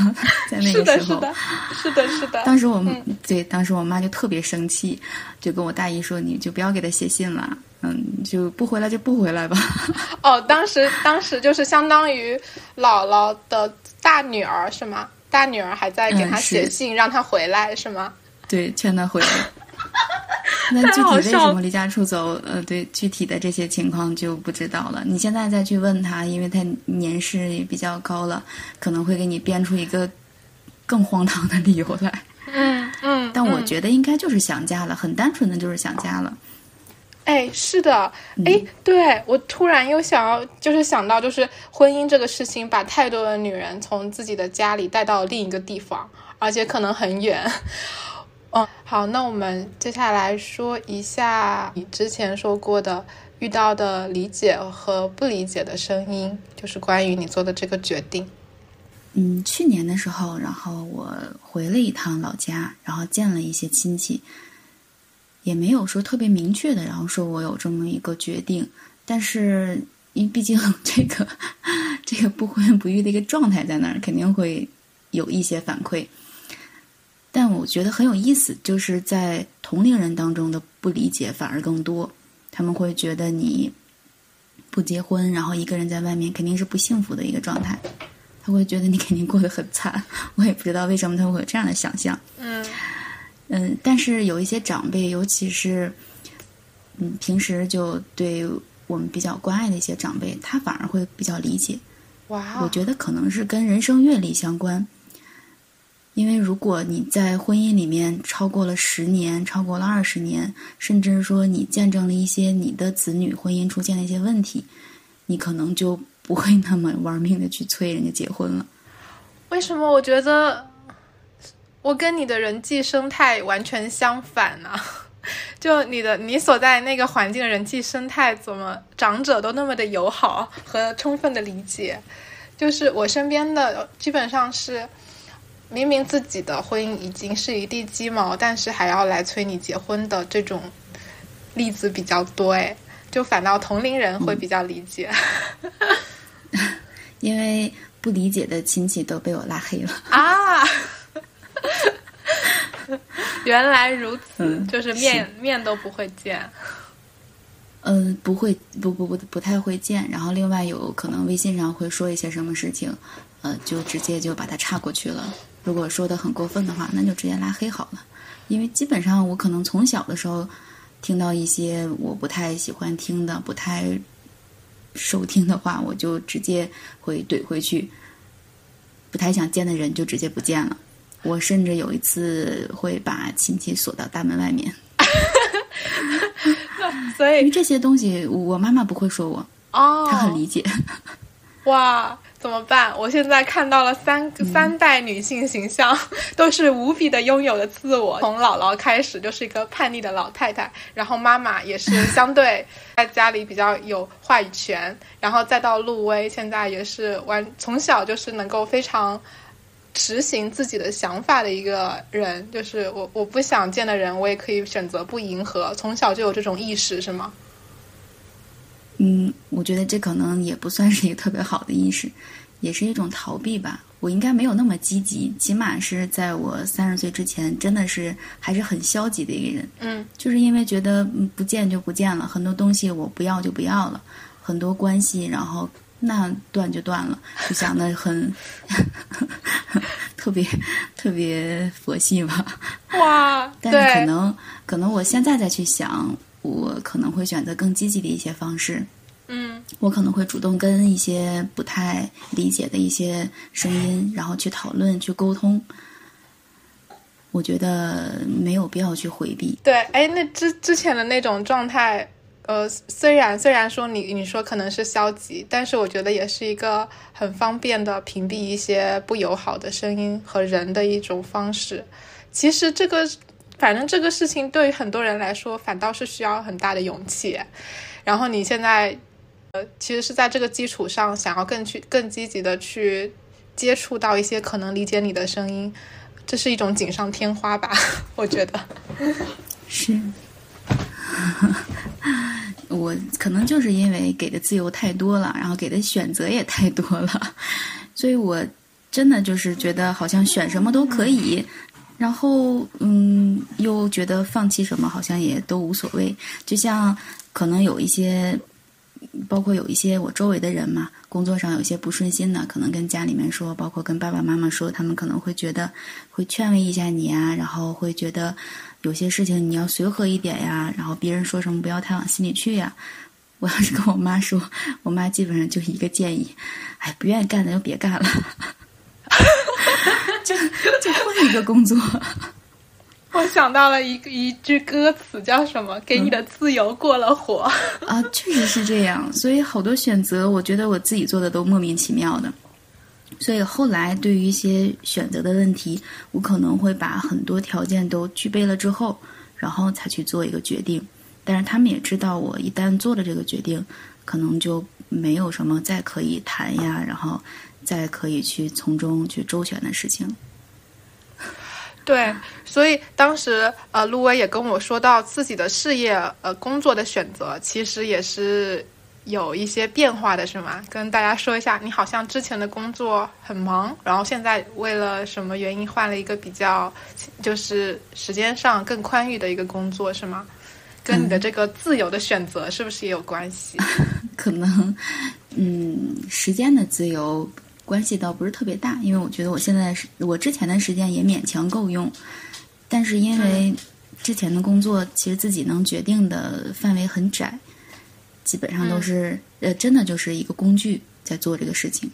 在那个时候，是的，是的，是的。当时我们对，当时我妈就特别生气，就跟我大姨说：“你就不要给他写信了，嗯，就不回来就不回来吧。”哦，当时当时就是相当于姥姥的大女儿是吗？大女儿还在给他写信，让他回来是吗？对，劝他回来。那具体为什么离家出走？呃，对，具体的这些情况就不知道了。你现在再去问他，因为他年事也比较高了，可能会给你编出一个更荒唐的理由来。嗯嗯。但我觉得应该就是想家了，很单纯的就是想家了。哎，是的。哎，对我突然又想要，就是想到，就是婚姻这个事情，把太多的女人从自己的家里带到另一个地方，而且可能很远。哦，好，那我们接下来说一下你之前说过的遇到的理解和不理解的声音，就是关于你做的这个决定。嗯，去年的时候，然后我回了一趟老家，然后见了一些亲戚，也没有说特别明确的，然后说我有这么一个决定，但是因为毕竟这个 这个不婚不育的一个状态在那儿，肯定会有一些反馈。但但我觉得很有意思，就是在同龄人当中的不理解反而更多，他们会觉得你不结婚，然后一个人在外面肯定是不幸福的一个状态，他会觉得你肯定过得很惨。我也不知道为什么他会有这样的想象。嗯嗯，但是有一些长辈，尤其是嗯平时就对我们比较关爱的一些长辈，他反而会比较理解。哇，我觉得可能是跟人生阅历相关。因为如果你在婚姻里面超过了十年，超过了二十年，甚至说你见证了一些你的子女婚姻出现的一些问题，你可能就不会那么玩命的去催人家结婚了。为什么我觉得我跟你的人际生态完全相反呢？就你的你所在那个环境的人际生态，怎么长者都那么的友好和充分的理解？就是我身边的基本上是。明明自己的婚姻已经是一地鸡毛，但是还要来催你结婚的这种例子比较多哎，就反倒同龄人会比较理解，因为不理解的亲戚都被我拉黑了 啊！原来如此，就是面面都不会见。嗯，不会，不不不不太会见。然后另外有可能微信上会说一些什么事情，呃，就直接就把它岔过去了。如果说的很过分的话，那就直接拉黑好了。因为基本上我可能从小的时候听到一些我不太喜欢听的、不太收听的话，我就直接会怼回去。不太想见的人就直接不见了。我甚至有一次会把亲戚锁到大门外面。所以这些东西我妈妈不会说我哦，她很理解。哇。怎么办？我现在看到了三三代女性形象，都是无比的拥有的自我。从姥姥开始就是一个叛逆的老太太，然后妈妈也是相对 在家里比较有话语权，然后再到陆威，现在也是完从小就是能够非常执行自己的想法的一个人。就是我我不想见的人，我也可以选择不迎合。从小就有这种意识，是吗？嗯，我觉得这可能也不算是一个特别好的意识，也是一种逃避吧。我应该没有那么积极，起码是在我三十岁之前，真的是还是很消极的一个人。嗯，就是因为觉得不见就不见了，很多东西我不要就不要了，很多关系，然后那断就断了，就想的很 特别特别佛系吧。哇，但是可能可能我现在再去想。我可能会选择更积极的一些方式，嗯，我可能会主动跟一些不太理解的一些声音，然后去讨论、去沟通。我觉得没有必要去回避。对，哎，那之之前的那种状态，呃，虽然虽然说你你说可能是消极，但是我觉得也是一个很方便的屏蔽一些不友好的声音和人的一种方式。其实这个。反正这个事情对于很多人来说，反倒是需要很大的勇气。然后你现在，呃，其实是在这个基础上，想要更去更积极的去接触到一些可能理解你的声音，这是一种锦上添花吧？我觉得是。我可能就是因为给的自由太多了，然后给的选择也太多了，所以我真的就是觉得好像选什么都可以。然后，嗯，又觉得放弃什么好像也都无所谓。就像可能有一些，包括有一些我周围的人嘛，工作上有些不顺心的，可能跟家里面说，包括跟爸爸妈妈说，他们可能会觉得会劝慰一下你啊，然后会觉得有些事情你要随和一点呀，然后别人说什么不要太往心里去呀。我要是跟我妈说，我妈基本上就一个建议：哎，不愿意干的就别干了。就就换一个工作。我想到了一个一句歌词，叫什么？给你的自由过了火 啊！确实是这样，所以好多选择，我觉得我自己做的都莫名其妙的。所以后来对于一些选择的问题，我可能会把很多条件都具备了之后，然后才去做一个决定。但是他们也知道，我一旦做了这个决定，可能就没有什么再可以谈呀，然后。再可以去从中去周旋的事情，对，所以当时呃，陆威也跟我说到自己的事业呃工作的选择，其实也是有一些变化的是吗？跟大家说一下，你好像之前的工作很忙，然后现在为了什么原因换了一个比较，就是时间上更宽裕的一个工作是吗？跟你的这个自由的选择是不是也有关系？可能，嗯，时间的自由关系倒不是特别大，因为我觉得我现在是我之前的时间也勉强够用，但是因为之前的工作其实自己能决定的范围很窄。基本上都是，呃，真的就是一个工具在做这个事情。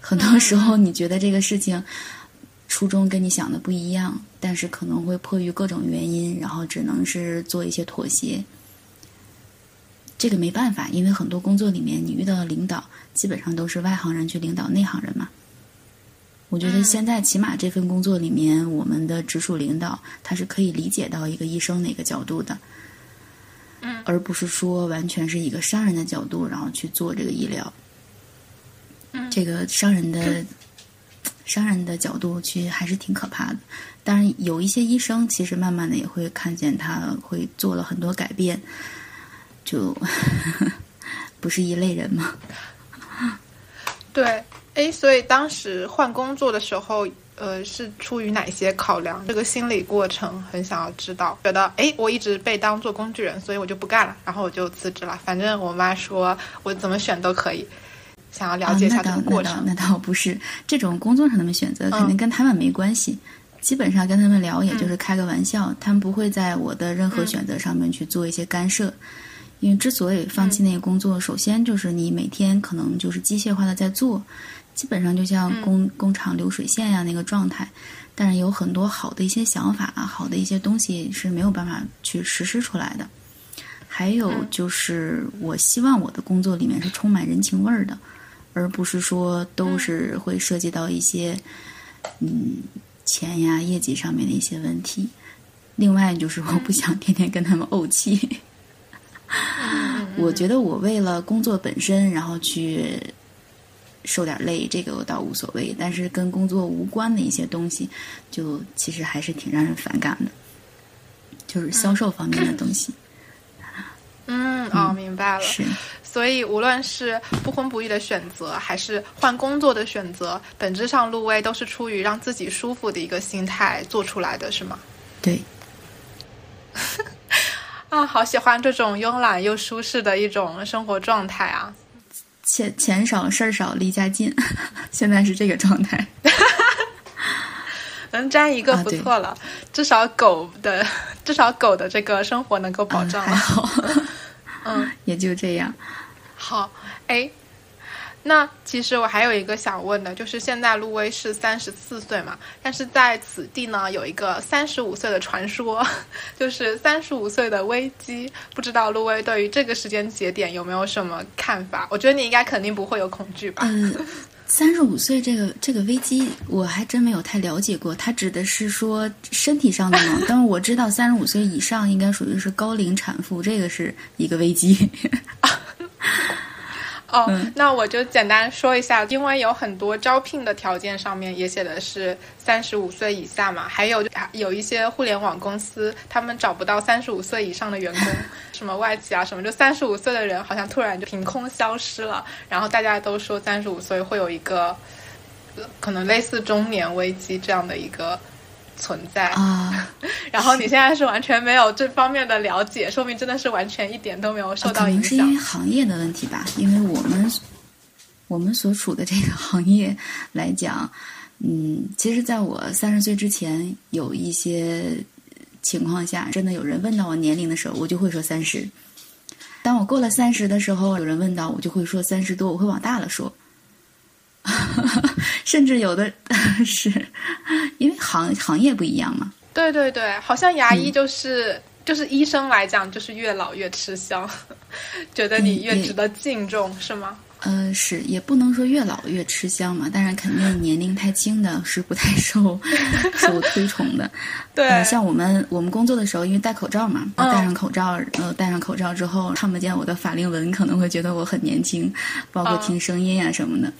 很多时候，你觉得这个事情初衷跟你想的不一样，但是可能会迫于各种原因，然后只能是做一些妥协。这个没办法，因为很多工作里面你遇到的领导基本上都是外行人去领导内行人嘛。我觉得现在起码这份工作里面，我们的直属领导他是可以理解到一个医生哪个角度的。嗯，而不是说完全是一个商人的角度，然后去做这个医疗。嗯，这个商人的 商人的角度去还是挺可怕的。当然，有一些医生其实慢慢的也会看见他会做了很多改变，就 不是一类人嘛。对，哎，所以当时换工作的时候。呃，是出于哪些考量？这个心理过程很想要知道。觉得哎，我一直被当做工具人，所以我就不干了，然后我就辞职了。反正我妈说我怎么选都可以。想要了解一下这个过程。那倒不是，这种工作上的选择肯定跟他们没关系。基本上跟他们聊，也就是开个玩笑，他们不会在我的任何选择上面去做一些干涉。因为之所以放弃那个工作，首先就是你每天可能就是机械化的在做。基本上就像工工厂流水线呀那个状态，但是有很多好的一些想法啊，好的一些东西是没有办法去实施出来的。还有就是，我希望我的工作里面是充满人情味儿的，而不是说都是会涉及到一些嗯钱呀、业绩上面的一些问题。另外就是，我不想天天跟他们怄气。我觉得我为了工作本身，然后去。受点累，这个我倒无所谓。但是跟工作无关的一些东西，就其实还是挺让人反感的，就是销售方面的东西。嗯，哦，明白了。是，所以无论是不婚不育的选择，还是换工作的选择，本质上陆威都是出于让自己舒服的一个心态做出来的，是吗？对。啊，好喜欢这种慵懒又舒适的一种生活状态啊！钱钱少事儿少离家近，现在是这个状态，能沾一个不错了，至少狗的 至少狗的这个生活能够保障还好，嗯，也就这样。好，哎。那其实我还有一个想问的，就是现在陆威是三十四岁嘛，但是在此地呢有一个三十五岁的传说，就是三十五岁的危机。不知道陆威对于这个时间节点有没有什么看法？我觉得你应该肯定不会有恐惧吧？嗯，三十五岁这个这个危机我还真没有太了解过，它指的是说身体上的吗？但是我知道三十五岁以上应该属于是高龄产妇，这个是一个危机。哦，那我就简单说一下，因为有很多招聘的条件上面也写的是三十五岁以下嘛，还有有一些互联网公司，他们找不到三十五岁以上的员工，什么外企啊什么，就三十五岁的人好像突然就凭空消失了，然后大家都说三十五岁会有一个可能类似中年危机这样的一个。存在啊，然后你现在是完全没有这方面的了解，说明真的是完全一点都没有受到影响。可能是因为行业的问题吧，因为我们我们所处的这个行业来讲，嗯，其实在我三十岁之前，有一些情况下，真的有人问到我年龄的时候，我就会说三十；当我过了三十的时候，有人问到我，就会说三十多，我会往大了说。甚至有的 是因为行行业不一样嘛。对对对，好像牙医就是就是医生来讲，就是越老越吃香，觉得你越值得敬重，是吗？呃，是，也不能说越老越吃香嘛，但是肯定年龄太轻的是不太受受推崇的。对，像我们我们工作的时候，因为戴口罩嘛，戴上口罩，呃，戴上口罩之后看不见我的法令纹，可能会觉得我很年轻，包括听声音啊什么的。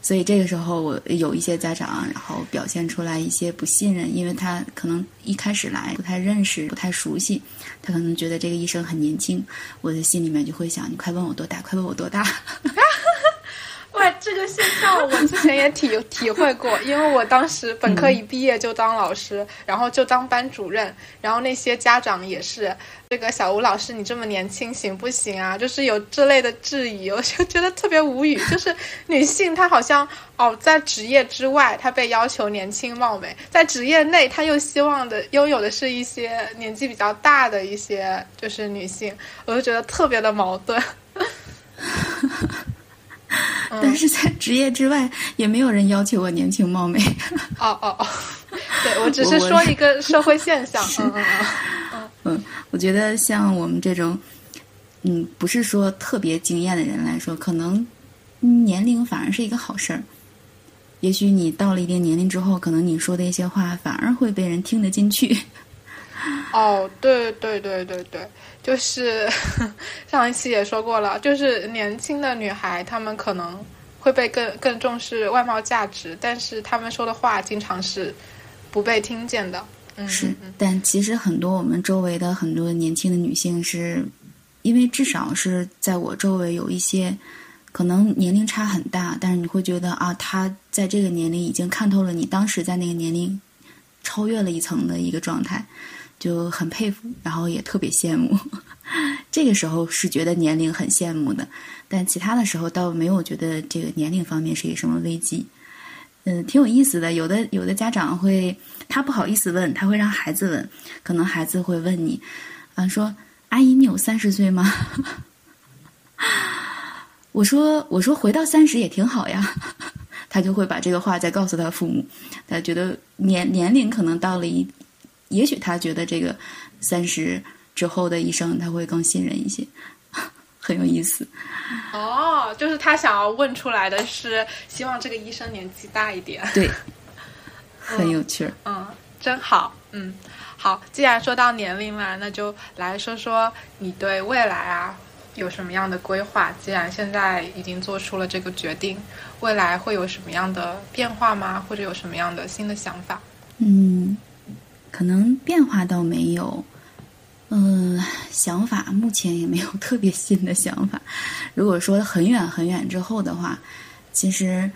所以这个时候，我有一些家长，然后表现出来一些不信任，因为他可能一开始来不太认识、不太熟悉，他可能觉得这个医生很年轻，我的心里面就会想：你快问我多大，快问我多大。哇，这个现象我之前也体体会过，因为我当时本科一毕业就当老师，然后就当班主任，然后那些家长也是，这个小吴老师你这么年轻行不行啊？就是有这类的质疑，我就觉得特别无语。就是女性她好像哦，在职业之外她被要求年轻貌美，在职业内她又希望的拥有的是一些年纪比较大的一些就是女性，我就觉得特别的矛盾。但是在职业之外，也没有人要求我年轻貌美。哦哦哦，对我只是说一个社会现象。嗯嗯嗯。嗯，我觉得像我们这种，嗯，不是说特别惊艳的人来说，可能年龄反而是一个好事儿。也许你到了一定年龄之后，可能你说的一些话反而会被人听得进去。哦，对对对对对。就是 上一期也说过了，就是年轻的女孩，她们可能会被更更重视外貌价值，但是她们说的话经常是不被听见的。是，但其实很多我们周围的很多年轻的女性，是因为至少是在我周围有一些可能年龄差很大，但是你会觉得啊，她在这个年龄已经看透了你当时在那个年龄超越了一层的一个状态。就很佩服，然后也特别羡慕。这个时候是觉得年龄很羡慕的，但其他的时候倒没有觉得这个年龄方面是一个什么危机。嗯，挺有意思的。有的有的家长会，他不好意思问，他会让孩子问。可能孩子会问你，啊，说阿姨，你有三十岁吗？我说我说回到三十也挺好呀。他就会把这个话再告诉他父母。他觉得年年龄可能到了一。也许他觉得这个三十之后的医生他会更信任一些，很有意思。哦，就是他想要问出来的是，希望这个医生年纪大一点。对，很有趣儿。嗯，真好。嗯，好。既然说到年龄了，那就来说说你对未来啊有什么样的规划？既然现在已经做出了这个决定，未来会有什么样的变化吗？或者有什么样的新的想法？嗯。可能变化倒没有，嗯，想法目前也没有特别新的想法。如果说很远很远之后的话，其实，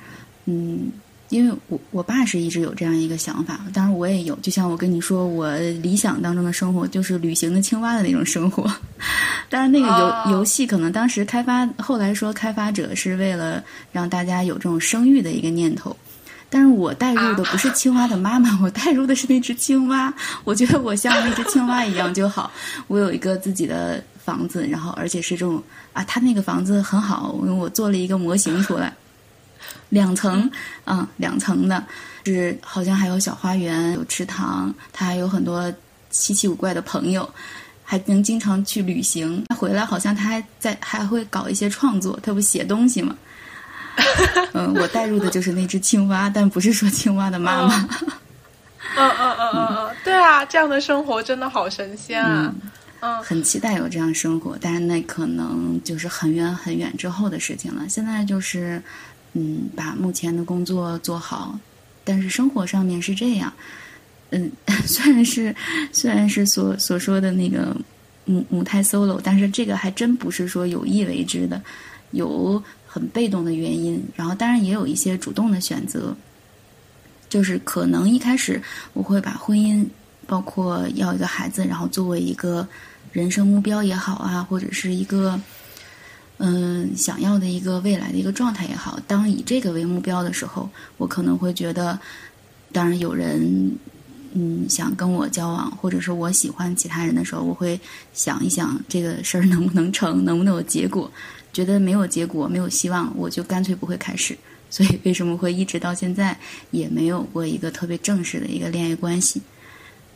嗯，因为我我爸是一直有这样一个想法，当然我也有。就像我跟你说，我理想当中的生活就是旅行的青蛙的那种生活。当然，那个游游戏可能当时开发，后来说开发者是为了让大家有这种生育的一个念头。但是我带入的不是青蛙的妈妈，我带入的是那只青蛙。我觉得我像那只青蛙一样就好。我有一个自己的房子，然后而且是这种啊，他那个房子很好，因为我做了一个模型出来，两层，嗯，两层的，是好像还有小花园，有池塘，他还有很多稀奇古怪的朋友，还能经常去旅行。他回来好像他还在还会搞一些创作，他不写东西嘛。嗯，我带入的就是那只青蛙，但不是说青蛙的妈妈。嗯嗯嗯嗯嗯，对啊，这样的生活真的好神仙啊！嗯，很期待有这样生活，但是那可能就是很远很远之后的事情了。现在就是，嗯，把目前的工作做好，但是生活上面是这样。嗯，虽然是虽然是所所说的那个母母胎 solo，但是这个还真不是说有意为之的，有。很被动的原因，然后当然也有一些主动的选择，就是可能一开始我会把婚姻，包括要一个孩子，然后作为一个人生目标也好啊，或者是一个嗯想要的一个未来的一个状态也好，当以这个为目标的时候，我可能会觉得，当然有人嗯想跟我交往，或者是我喜欢其他人的时候，我会想一想这个事儿能不能成，能不能有结果。觉得没有结果，没有希望，我就干脆不会开始。所以为什么会一直到现在也没有过一个特别正式的一个恋爱关系？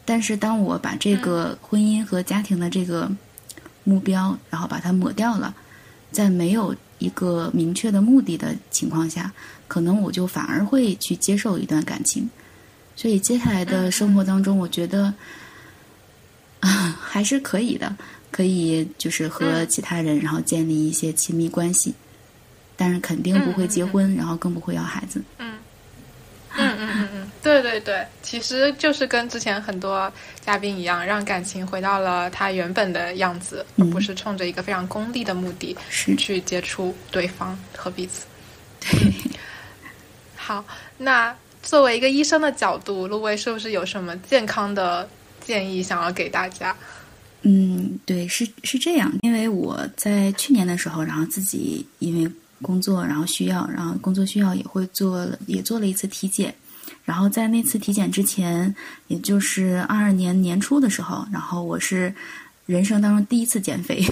但是当我把这个婚姻和家庭的这个目标，然后把它抹掉了，在没有一个明确的目的的情况下，可能我就反而会去接受一段感情。所以接下来的生活当中，我觉得 还是可以的。可以就是和其他人，然后建立一些亲密关系。但是肯定不会结婚，然后更不会要孩子。嗯嗯嗯嗯嗯，对对对，其实就是跟之前很多嘉宾一样，让感情回到了它原本的样子，而不是冲着一个非常功利的目的去接触对方和彼此。对，好，那作为一个医生的角度，陆威是不是有什么健康的建议想要给大家？嗯，对，是是这样，因为我在去年的时候，然后自己因为工作，然后需要，然后工作需要也会做，也做了一次体检。然后在那次体检之前，也就是二二年年初的时候，然后我是人生当中第一次减肥，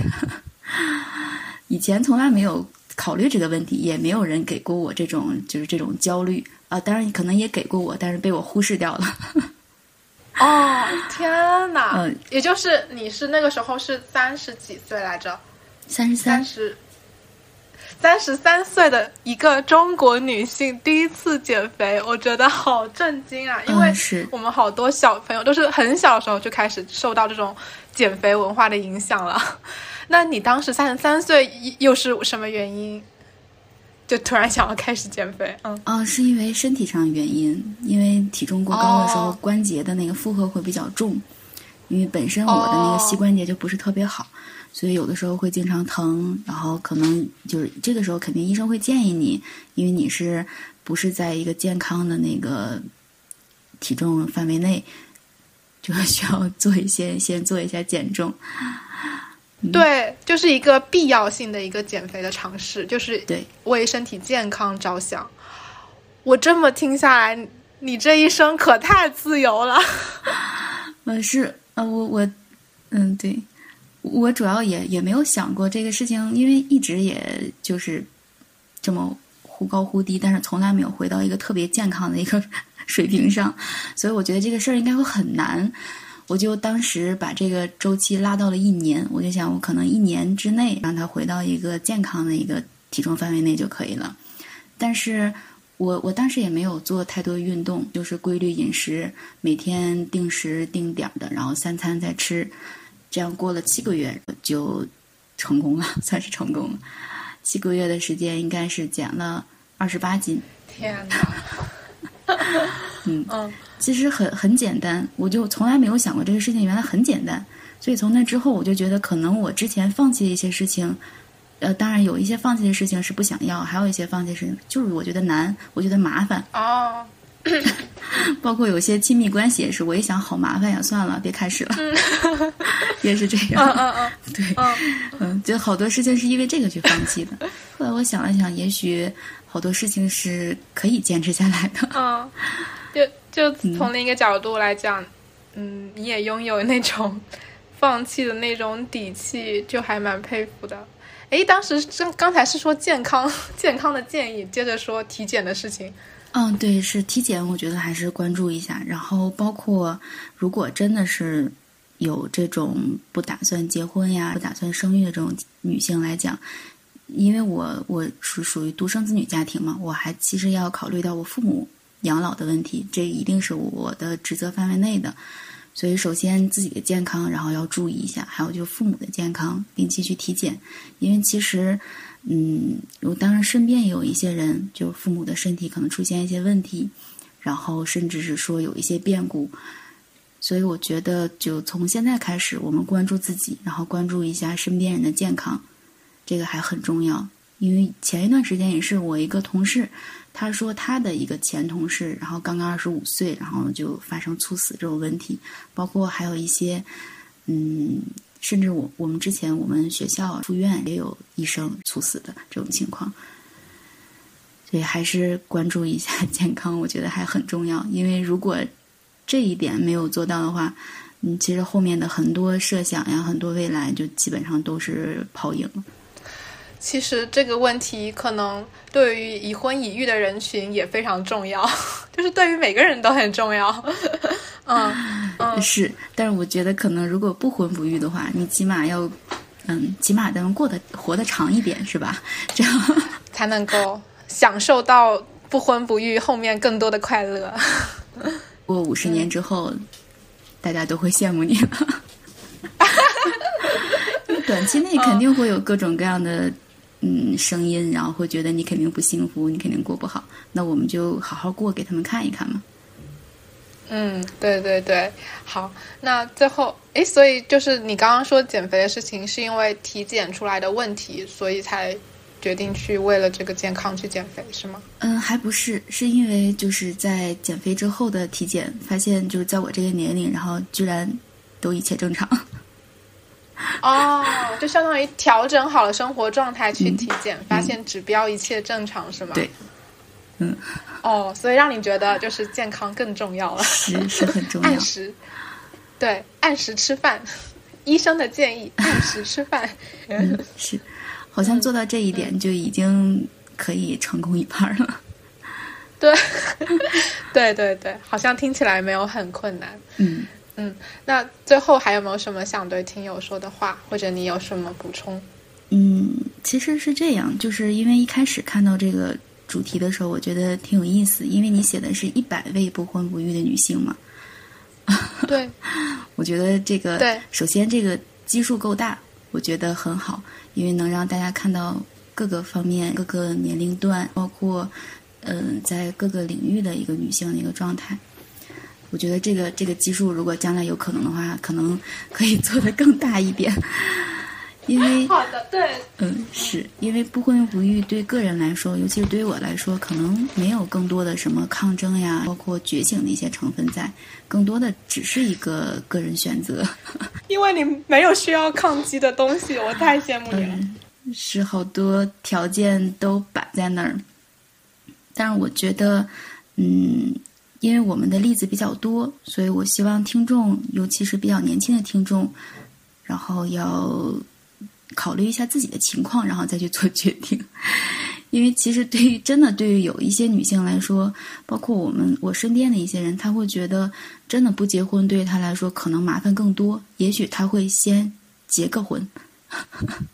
以前从来没有考虑这个问题，也没有人给过我这种就是这种焦虑啊，当然可能也给过我，但是被我忽视掉了。哦，天哪！嗯，也就是你是那个时候是三十几岁来着？三十三十，三十三岁的一个中国女性第一次减肥，我觉得好震惊啊！因为我们好多小朋友都是很小时候就开始受到这种减肥文化的影响了。那你当时三十三岁又是什么原因？就突然想要开始减肥，嗯，哦，是因为身体上原因，因为体重过高的时候，关节的那个负荷会比较重，因为本身我的那个膝关节就不是特别好，所以有的时候会经常疼，然后可能就是这个时候肯定医生会建议你，因为你是不是在一个健康的那个体重范围内，就需要做一些先做一下减重。对，就是一个必要性的一个减肥的尝试，就是对为身体健康着想。我这么听下来，你这一生可太自由了。呃，是呃，我我嗯，对我主要也也没有想过这个事情，因为一直也就是这么忽高忽低，但是从来没有回到一个特别健康的一个 水平上，所以我觉得这个事儿应该会很难。我就当时把这个周期拉到了一年，我就想我可能一年之内让他回到一个健康的一个体重范围内就可以了。但是我我当时也没有做太多运动，就是规律饮食，每天定时定点的，然后三餐在吃，这样过了七个月就成功了，算是成功了。七个月的时间应该是减了二十八斤。天哪！嗯嗯。其实很很简单，我就从来没有想过这个事情原来很简单，所以从那之后我就觉得可能我之前放弃的一些事情，呃，当然有一些放弃的事情是不想要，还有一些放弃的事情就是我觉得难，我觉得麻烦哦，包括有些亲密关系也是，我一想好麻烦呀，算了，别开始了，也是这样，嗯嗯嗯，对，嗯，就好多事情是因为这个去放弃的。后来我想了想，也许好多事情是可以坚持下来的，嗯，就。就从另一个角度来讲，嗯，你也拥有那种放弃的那种底气，就还蛮佩服的。哎，当时刚刚才是说健康 健康的建议，接着说体检的事情。嗯，对，是体检，我觉得还是关注一下。然后包括如果真的是有这种不打算结婚呀、不打算生育的这种女性来讲，因为我我是属于独生子女家庭嘛，我还其实要考虑到我父母。养老的问题，这一定是我的职责范围内的，所以首先自己的健康，然后要注意一下，还有就父母的健康，定期去体检，因为其实，嗯，我当然身边也有一些人，就父母的身体可能出现一些问题，然后甚至是说有一些变故，所以我觉得就从现在开始，我们关注自己，然后关注一下身边人的健康，这个还很重要，因为前一段时间也是我一个同事。他说他的一个前同事，然后刚刚二十五岁，然后就发生猝死这种问题，包括还有一些，嗯，甚至我我们之前我们学校住院也有医生猝死的这种情况，所以还是关注一下 健康，我觉得还很重要。因为如果这一点没有做到的话，嗯，其实后面的很多设想呀，很多未来就基本上都是泡影了。其实这个问题可能对于已婚已育的人群也非常重要，就是对于每个人都很重要。嗯 嗯，是，但是我觉得可能如果不婚不育的话，你起码要，嗯，起码能过得活得长一点，是吧？这样 才能够享受到不婚不育后面更多的快乐。过五十年之后，大家都会羡慕你了。短期内肯定会有各种各样的。嗯声音，然后会觉得你肯定不幸福，你肯定过不好。那我们就好好过，给他们看一看嘛。嗯，对对对，好。那最后，诶，所以就是你刚刚说减肥的事情，是因为体检出来的问题，所以才决定去为了这个健康去减肥，是吗？嗯，还不是，是因为就是在减肥之后的体检，发现就是在我这个年龄，然后居然都一切正常。哦，就相当于调整好了生活状态去体检，发现指标一切正常，是吗？对，嗯。哦，所以让你觉得就是健康更重要了，是是很重要。按时，对，按时吃饭，医生的建议，按时吃饭。嗯，是，好像做到这一点就已经可以成功一半了。对，对对对，好像听起来没有很困难。嗯嗯，那最后还有没有什么想对听友说的话，或者你有什么补充？嗯，其实是这样，就是因为一开始看到这个。主题的时候，我觉得挺有意思，因为你写的是一百位不婚不育的女性嘛。对，我觉得这个对，首先这个基数够大，我觉得很好，因为能让大家看到各个方面、各个年龄段，包括嗯，在各个领域的一个女性的一个状态。我觉得这个这个基数，如果将来有可能的话，可能可以做得更大一点。因为好的，对，嗯，是因为不婚不育对个人来说，尤其是对于我来说，可能没有更多的什么抗争呀，包括觉醒的一些成分在，更多的只是一个个人选择。因为你没有需要抗击的东西，我太羡慕你了。是好多条件都摆在那儿，但是我觉得，嗯，因为我们的例子比较多，所以我希望听众，尤其是比较年轻的听众，然后要。考虑一下自己的情况，然后再去做决定。因为其实对于真的对于有一些女性来说，包括我们我身边的一些人，他会觉得真的不结婚对于他来说可能麻烦更多。也许他会先结个婚。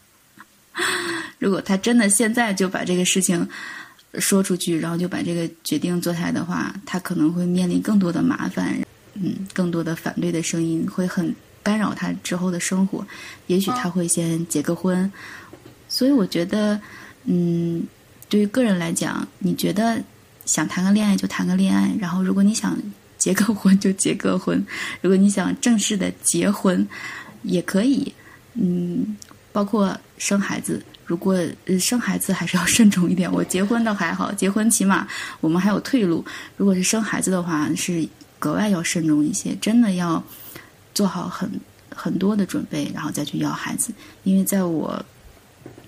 如果他真的现在就把这个事情说出去，然后就把这个决定做下来的话，他可能会面临更多的麻烦，嗯，更多的反对的声音会很。干扰他之后的生活，也许他会先结个婚，所以我觉得，嗯，对于个人来讲，你觉得想谈个恋爱就谈个恋爱，然后如果你想结个婚 就结个婚，如果你想正式的结婚也可以，嗯，包括生孩子，如果生孩子还是要 慎重一点。我结婚倒还好，结婚起码我们还有退路，如果是生孩子的话，是格外要慎重一些，真的要。做好很很多的准备，然后再去要孩子。因为在我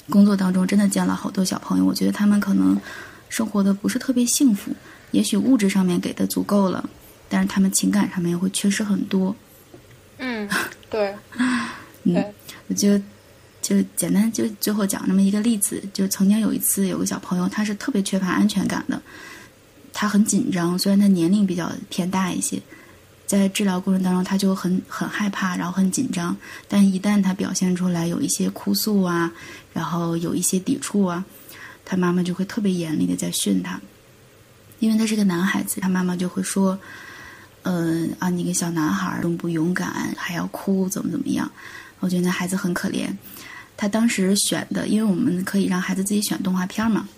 工作当中，真的见了好多小朋友，我觉得他们可能生活的不是特别幸福。也许物质上面给的足够了，但是他们情感上面会缺失很多。嗯，对，嗯，我就就简单就最后讲那么一个例子，就曾经有一次有个小朋友，他是特别缺乏安全感的，他很紧张，虽然他年龄比较偏大一些。在治疗过程当中，他就很很害怕，然后很紧张。但一旦他表现出来有一些哭诉啊，然后有一些抵触啊，他妈妈就会特别严厉的在训他。因为他是个男孩子，他妈妈就会说：“嗯啊，你个小男孩儿，不勇敢，还要哭，怎么怎么样？”我觉得那孩子很可怜。他当时选的，因为我们可以让孩子自己选动画片嘛。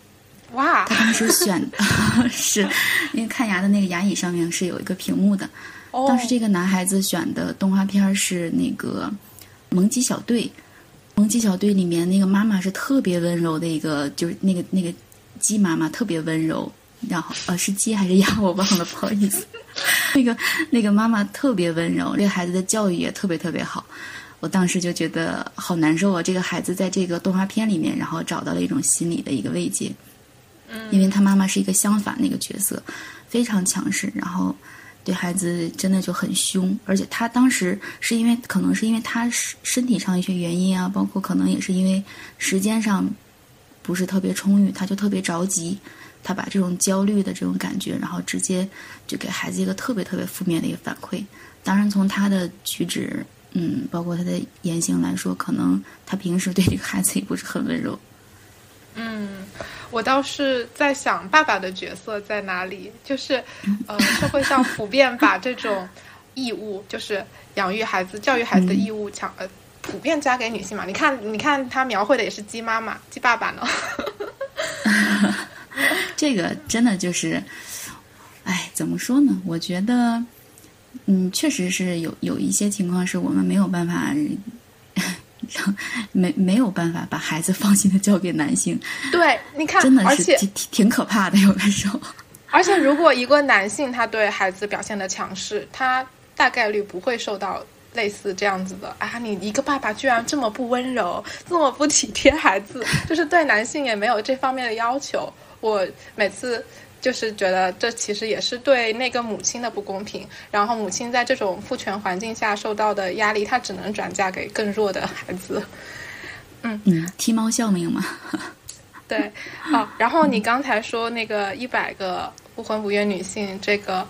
哇！他当时选的 是，因为看牙的那个牙椅上面是有一个屏幕的。当时这个男孩子选的动画片是那个《萌鸡小队》，《萌鸡小队》里面那个妈妈是特别温柔的一个，就是那个那个鸡妈妈特别温柔，然后呃是鸡还是鸭我忘了，不好意思。那个那个妈妈特别温柔，这个孩子的教育也特别特别好。我当时就觉得好难受啊！这个孩子在这个动画片里面，然后找到了一种心理的一个慰藉。嗯，因为他妈妈是一个相反的一个角色，非常强势，然后。对孩子真的就很凶，而且他当时是因为可能是因为他身身体上一些原因啊，包括可能也是因为时间上不是特别充裕，他就特别着急，他把这种焦虑的这种感觉，然后直接就给孩子一个特别特别负面的一个反馈。当然，从他的举止，嗯，包括他的言行来说，可能他平时对这个孩子也不是很温柔。嗯。我倒是在想，爸爸的角色在哪里？就是，呃，社会上普遍把这种义务，就是养育孩子、教育孩子的义务强呃普遍加给女性嘛。你看，你看他描绘的也是鸡妈妈、鸡爸爸呢。这个真的就是，哎，怎么说呢？我觉得，嗯，确实是有有一些情况是我们没有办法，让没没有办法把孩子放心的交给男性。对，你看，真的是挺挺挺可怕的，有的时候。而且，如果一个男性他对孩子表现的强势，他大概率不会受到类似这样子的啊！你一个爸爸居然这么不温柔，这么不体贴孩子，就是对男性也没有这方面的要求。我每次就是觉得这其实也是对那个母亲的不公平。然后母亲在这种父权环境下受到的压力，她只能转嫁给更弱的孩子。嗯嗯，踢猫效应嘛。对，好。然后你刚才说那个一百个。不婚不育女性这个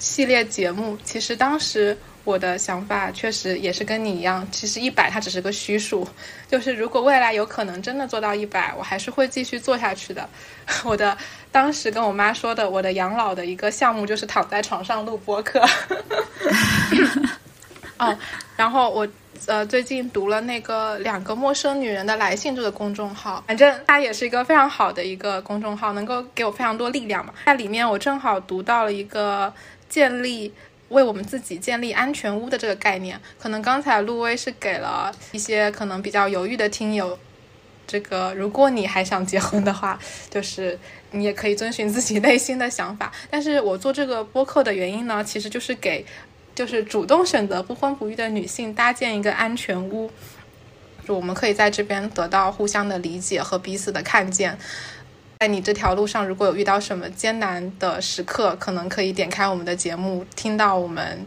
系列节目，其实当时我的想法确实也是跟你一样。其实一百它只是个虚数，就是如果未来有可能真的做到一百，我还是会继续做下去的。我的当时跟我妈说的，我的养老的一个项目就是躺在床上录播客。哦，然后我。呃，最近读了那个两个陌生女人的来信这个公众号，反正它也是一个非常好的一个公众号，能够给我非常多力量嘛。在里面我正好读到了一个建立为我们自己建立安全屋的这个概念。可能刚才陆威是给了一些可能比较犹豫的听友，这个如果你还想结婚的话，就是你也可以遵循自己内心的想法。但是我做这个播客的原因呢，其实就是给。就是主动选择不婚不育的女性搭建一个安全屋，就我们可以在这边得到互相的理解和彼此的看见。在你这条路上，如果有遇到什么艰难的时刻，可能可以点开我们的节目，听到我们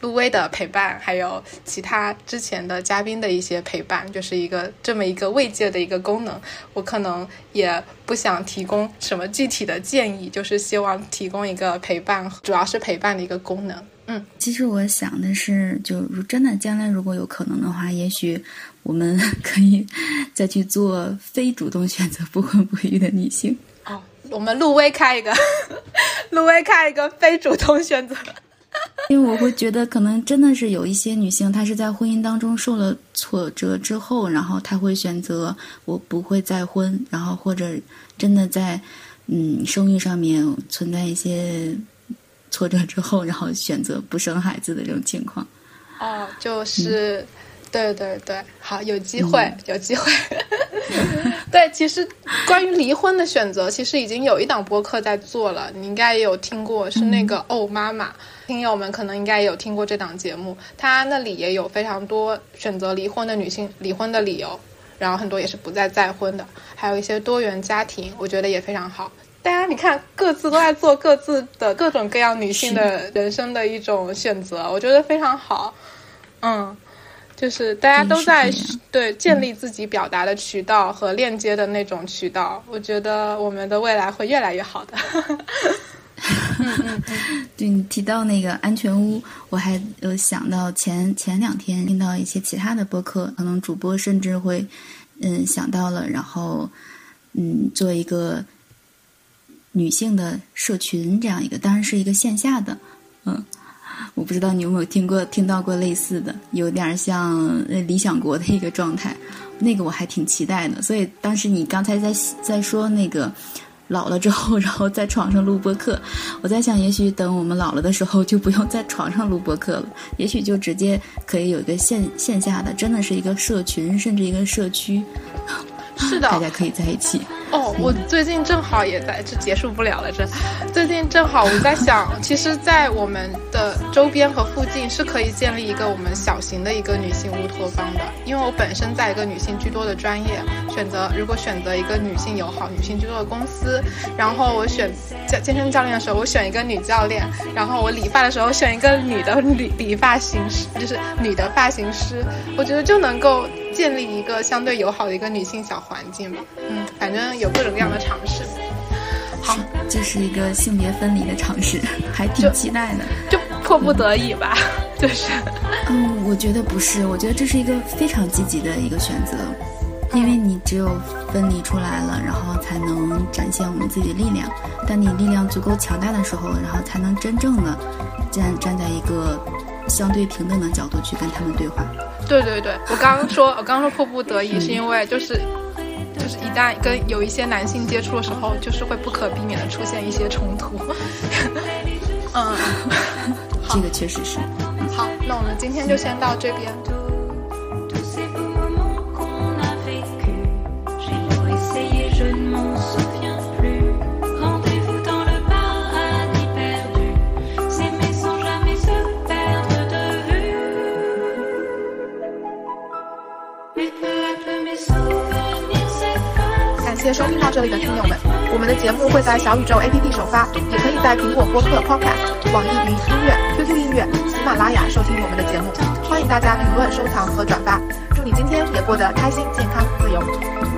陆威的陪伴，还有其他之前的嘉宾的一些陪伴，就是一个这么一个慰藉的一个功能。我可能也不想提供什么具体的建议，就是希望提供一个陪伴，主要是陪伴的一个功能。嗯，其实我想的是，就真的将来如果有可能的话，也许我们可以再去做非主动选择不婚不育的女性。哦，我们陆威开一个，陆威开一个非主动选择。因为我会觉得，可能真的是有一些女性，她是在婚姻当中受了挫折之后，然后她会选择我不会再婚，然后或者真的在嗯生育上面存在一些。挫折之后，然后选择不生孩子的这种情况，哦，就是，对对对，好，有机会，有机会。对，其实关于离婚的选择，其实已经有一档播客在做了，你应该也有听过，是那个哦妈妈，听友们可能应该也有听过这档节目，他那里也有非常多选择离婚的女性离婚的理由，然后很多也是不再再婚的，还有一些多元家庭，我觉得也非常好。大家你看，各自都在做各自的各种各样女性的人生的一种选择，我觉得非常好。嗯，就是大家都在对建立自己表达的渠道和链接的那种渠道，我觉得我们的未来会越来越好的。对你提到那个安全屋，我还有想到前前两天听到一些其他的播客，可能主播甚至会嗯想到了，然后嗯做一个。女性的社群这样一个，当然是一个线下的，嗯，我不知道你有没有听过、听到过类似的，有点像理想国的一个状态，那个我还挺期待的。所以当时你刚才在在说那个老了之后，然后在床上录播课，我在想，也许等我们老了的时候，就不用在床上录播课了，也许就直接可以有一个线线下的，真的是一个社群，甚至一个社区，是的，大家可以在一起。哦，我最近正好也在，这结束不了了。这最近正好我在想，其实，在我们的周边和附近是可以建立一个我们小型的一个女性乌托邦的。因为我本身在一个女性居多的专业，选择如果选择一个女性友好、女性居多的公司，然后我选健健身教练的时候，我选一个女教练，然后我理发的时候选一个女的理理发型师，就是女的发型师，我觉得就能够。建立一个相对友好的一个女性小环境吧，嗯，反正有各种各样的尝试。好，这是一个性别分离的尝试，还挺期待的。就迫不得已吧，就是。嗯，我觉得不是，我觉得这是一个非常积极的一个选择，因为你只有分离出来了，然后才能展现我们自己的力量。当你力量足够强大的时候，然后才能真正的站站在一个相对平等的角度去跟他们对话。对对对，我刚刚说，我刚刚说迫不得已，是因为就是就是一旦跟有一些男性接触的时候，就是会不可避免的出现一些冲突。嗯，这个确实是。好，那我们今天就先到这边。收听到这里的听友们，我们的节目会在小宇宙 APP 首发，也可以在苹果播客 Podcast、网易云音乐、QQ 音乐、喜马拉雅收听我们的节目。欢迎大家评论、收藏和转发。祝你今天也过得开心、健康、自由。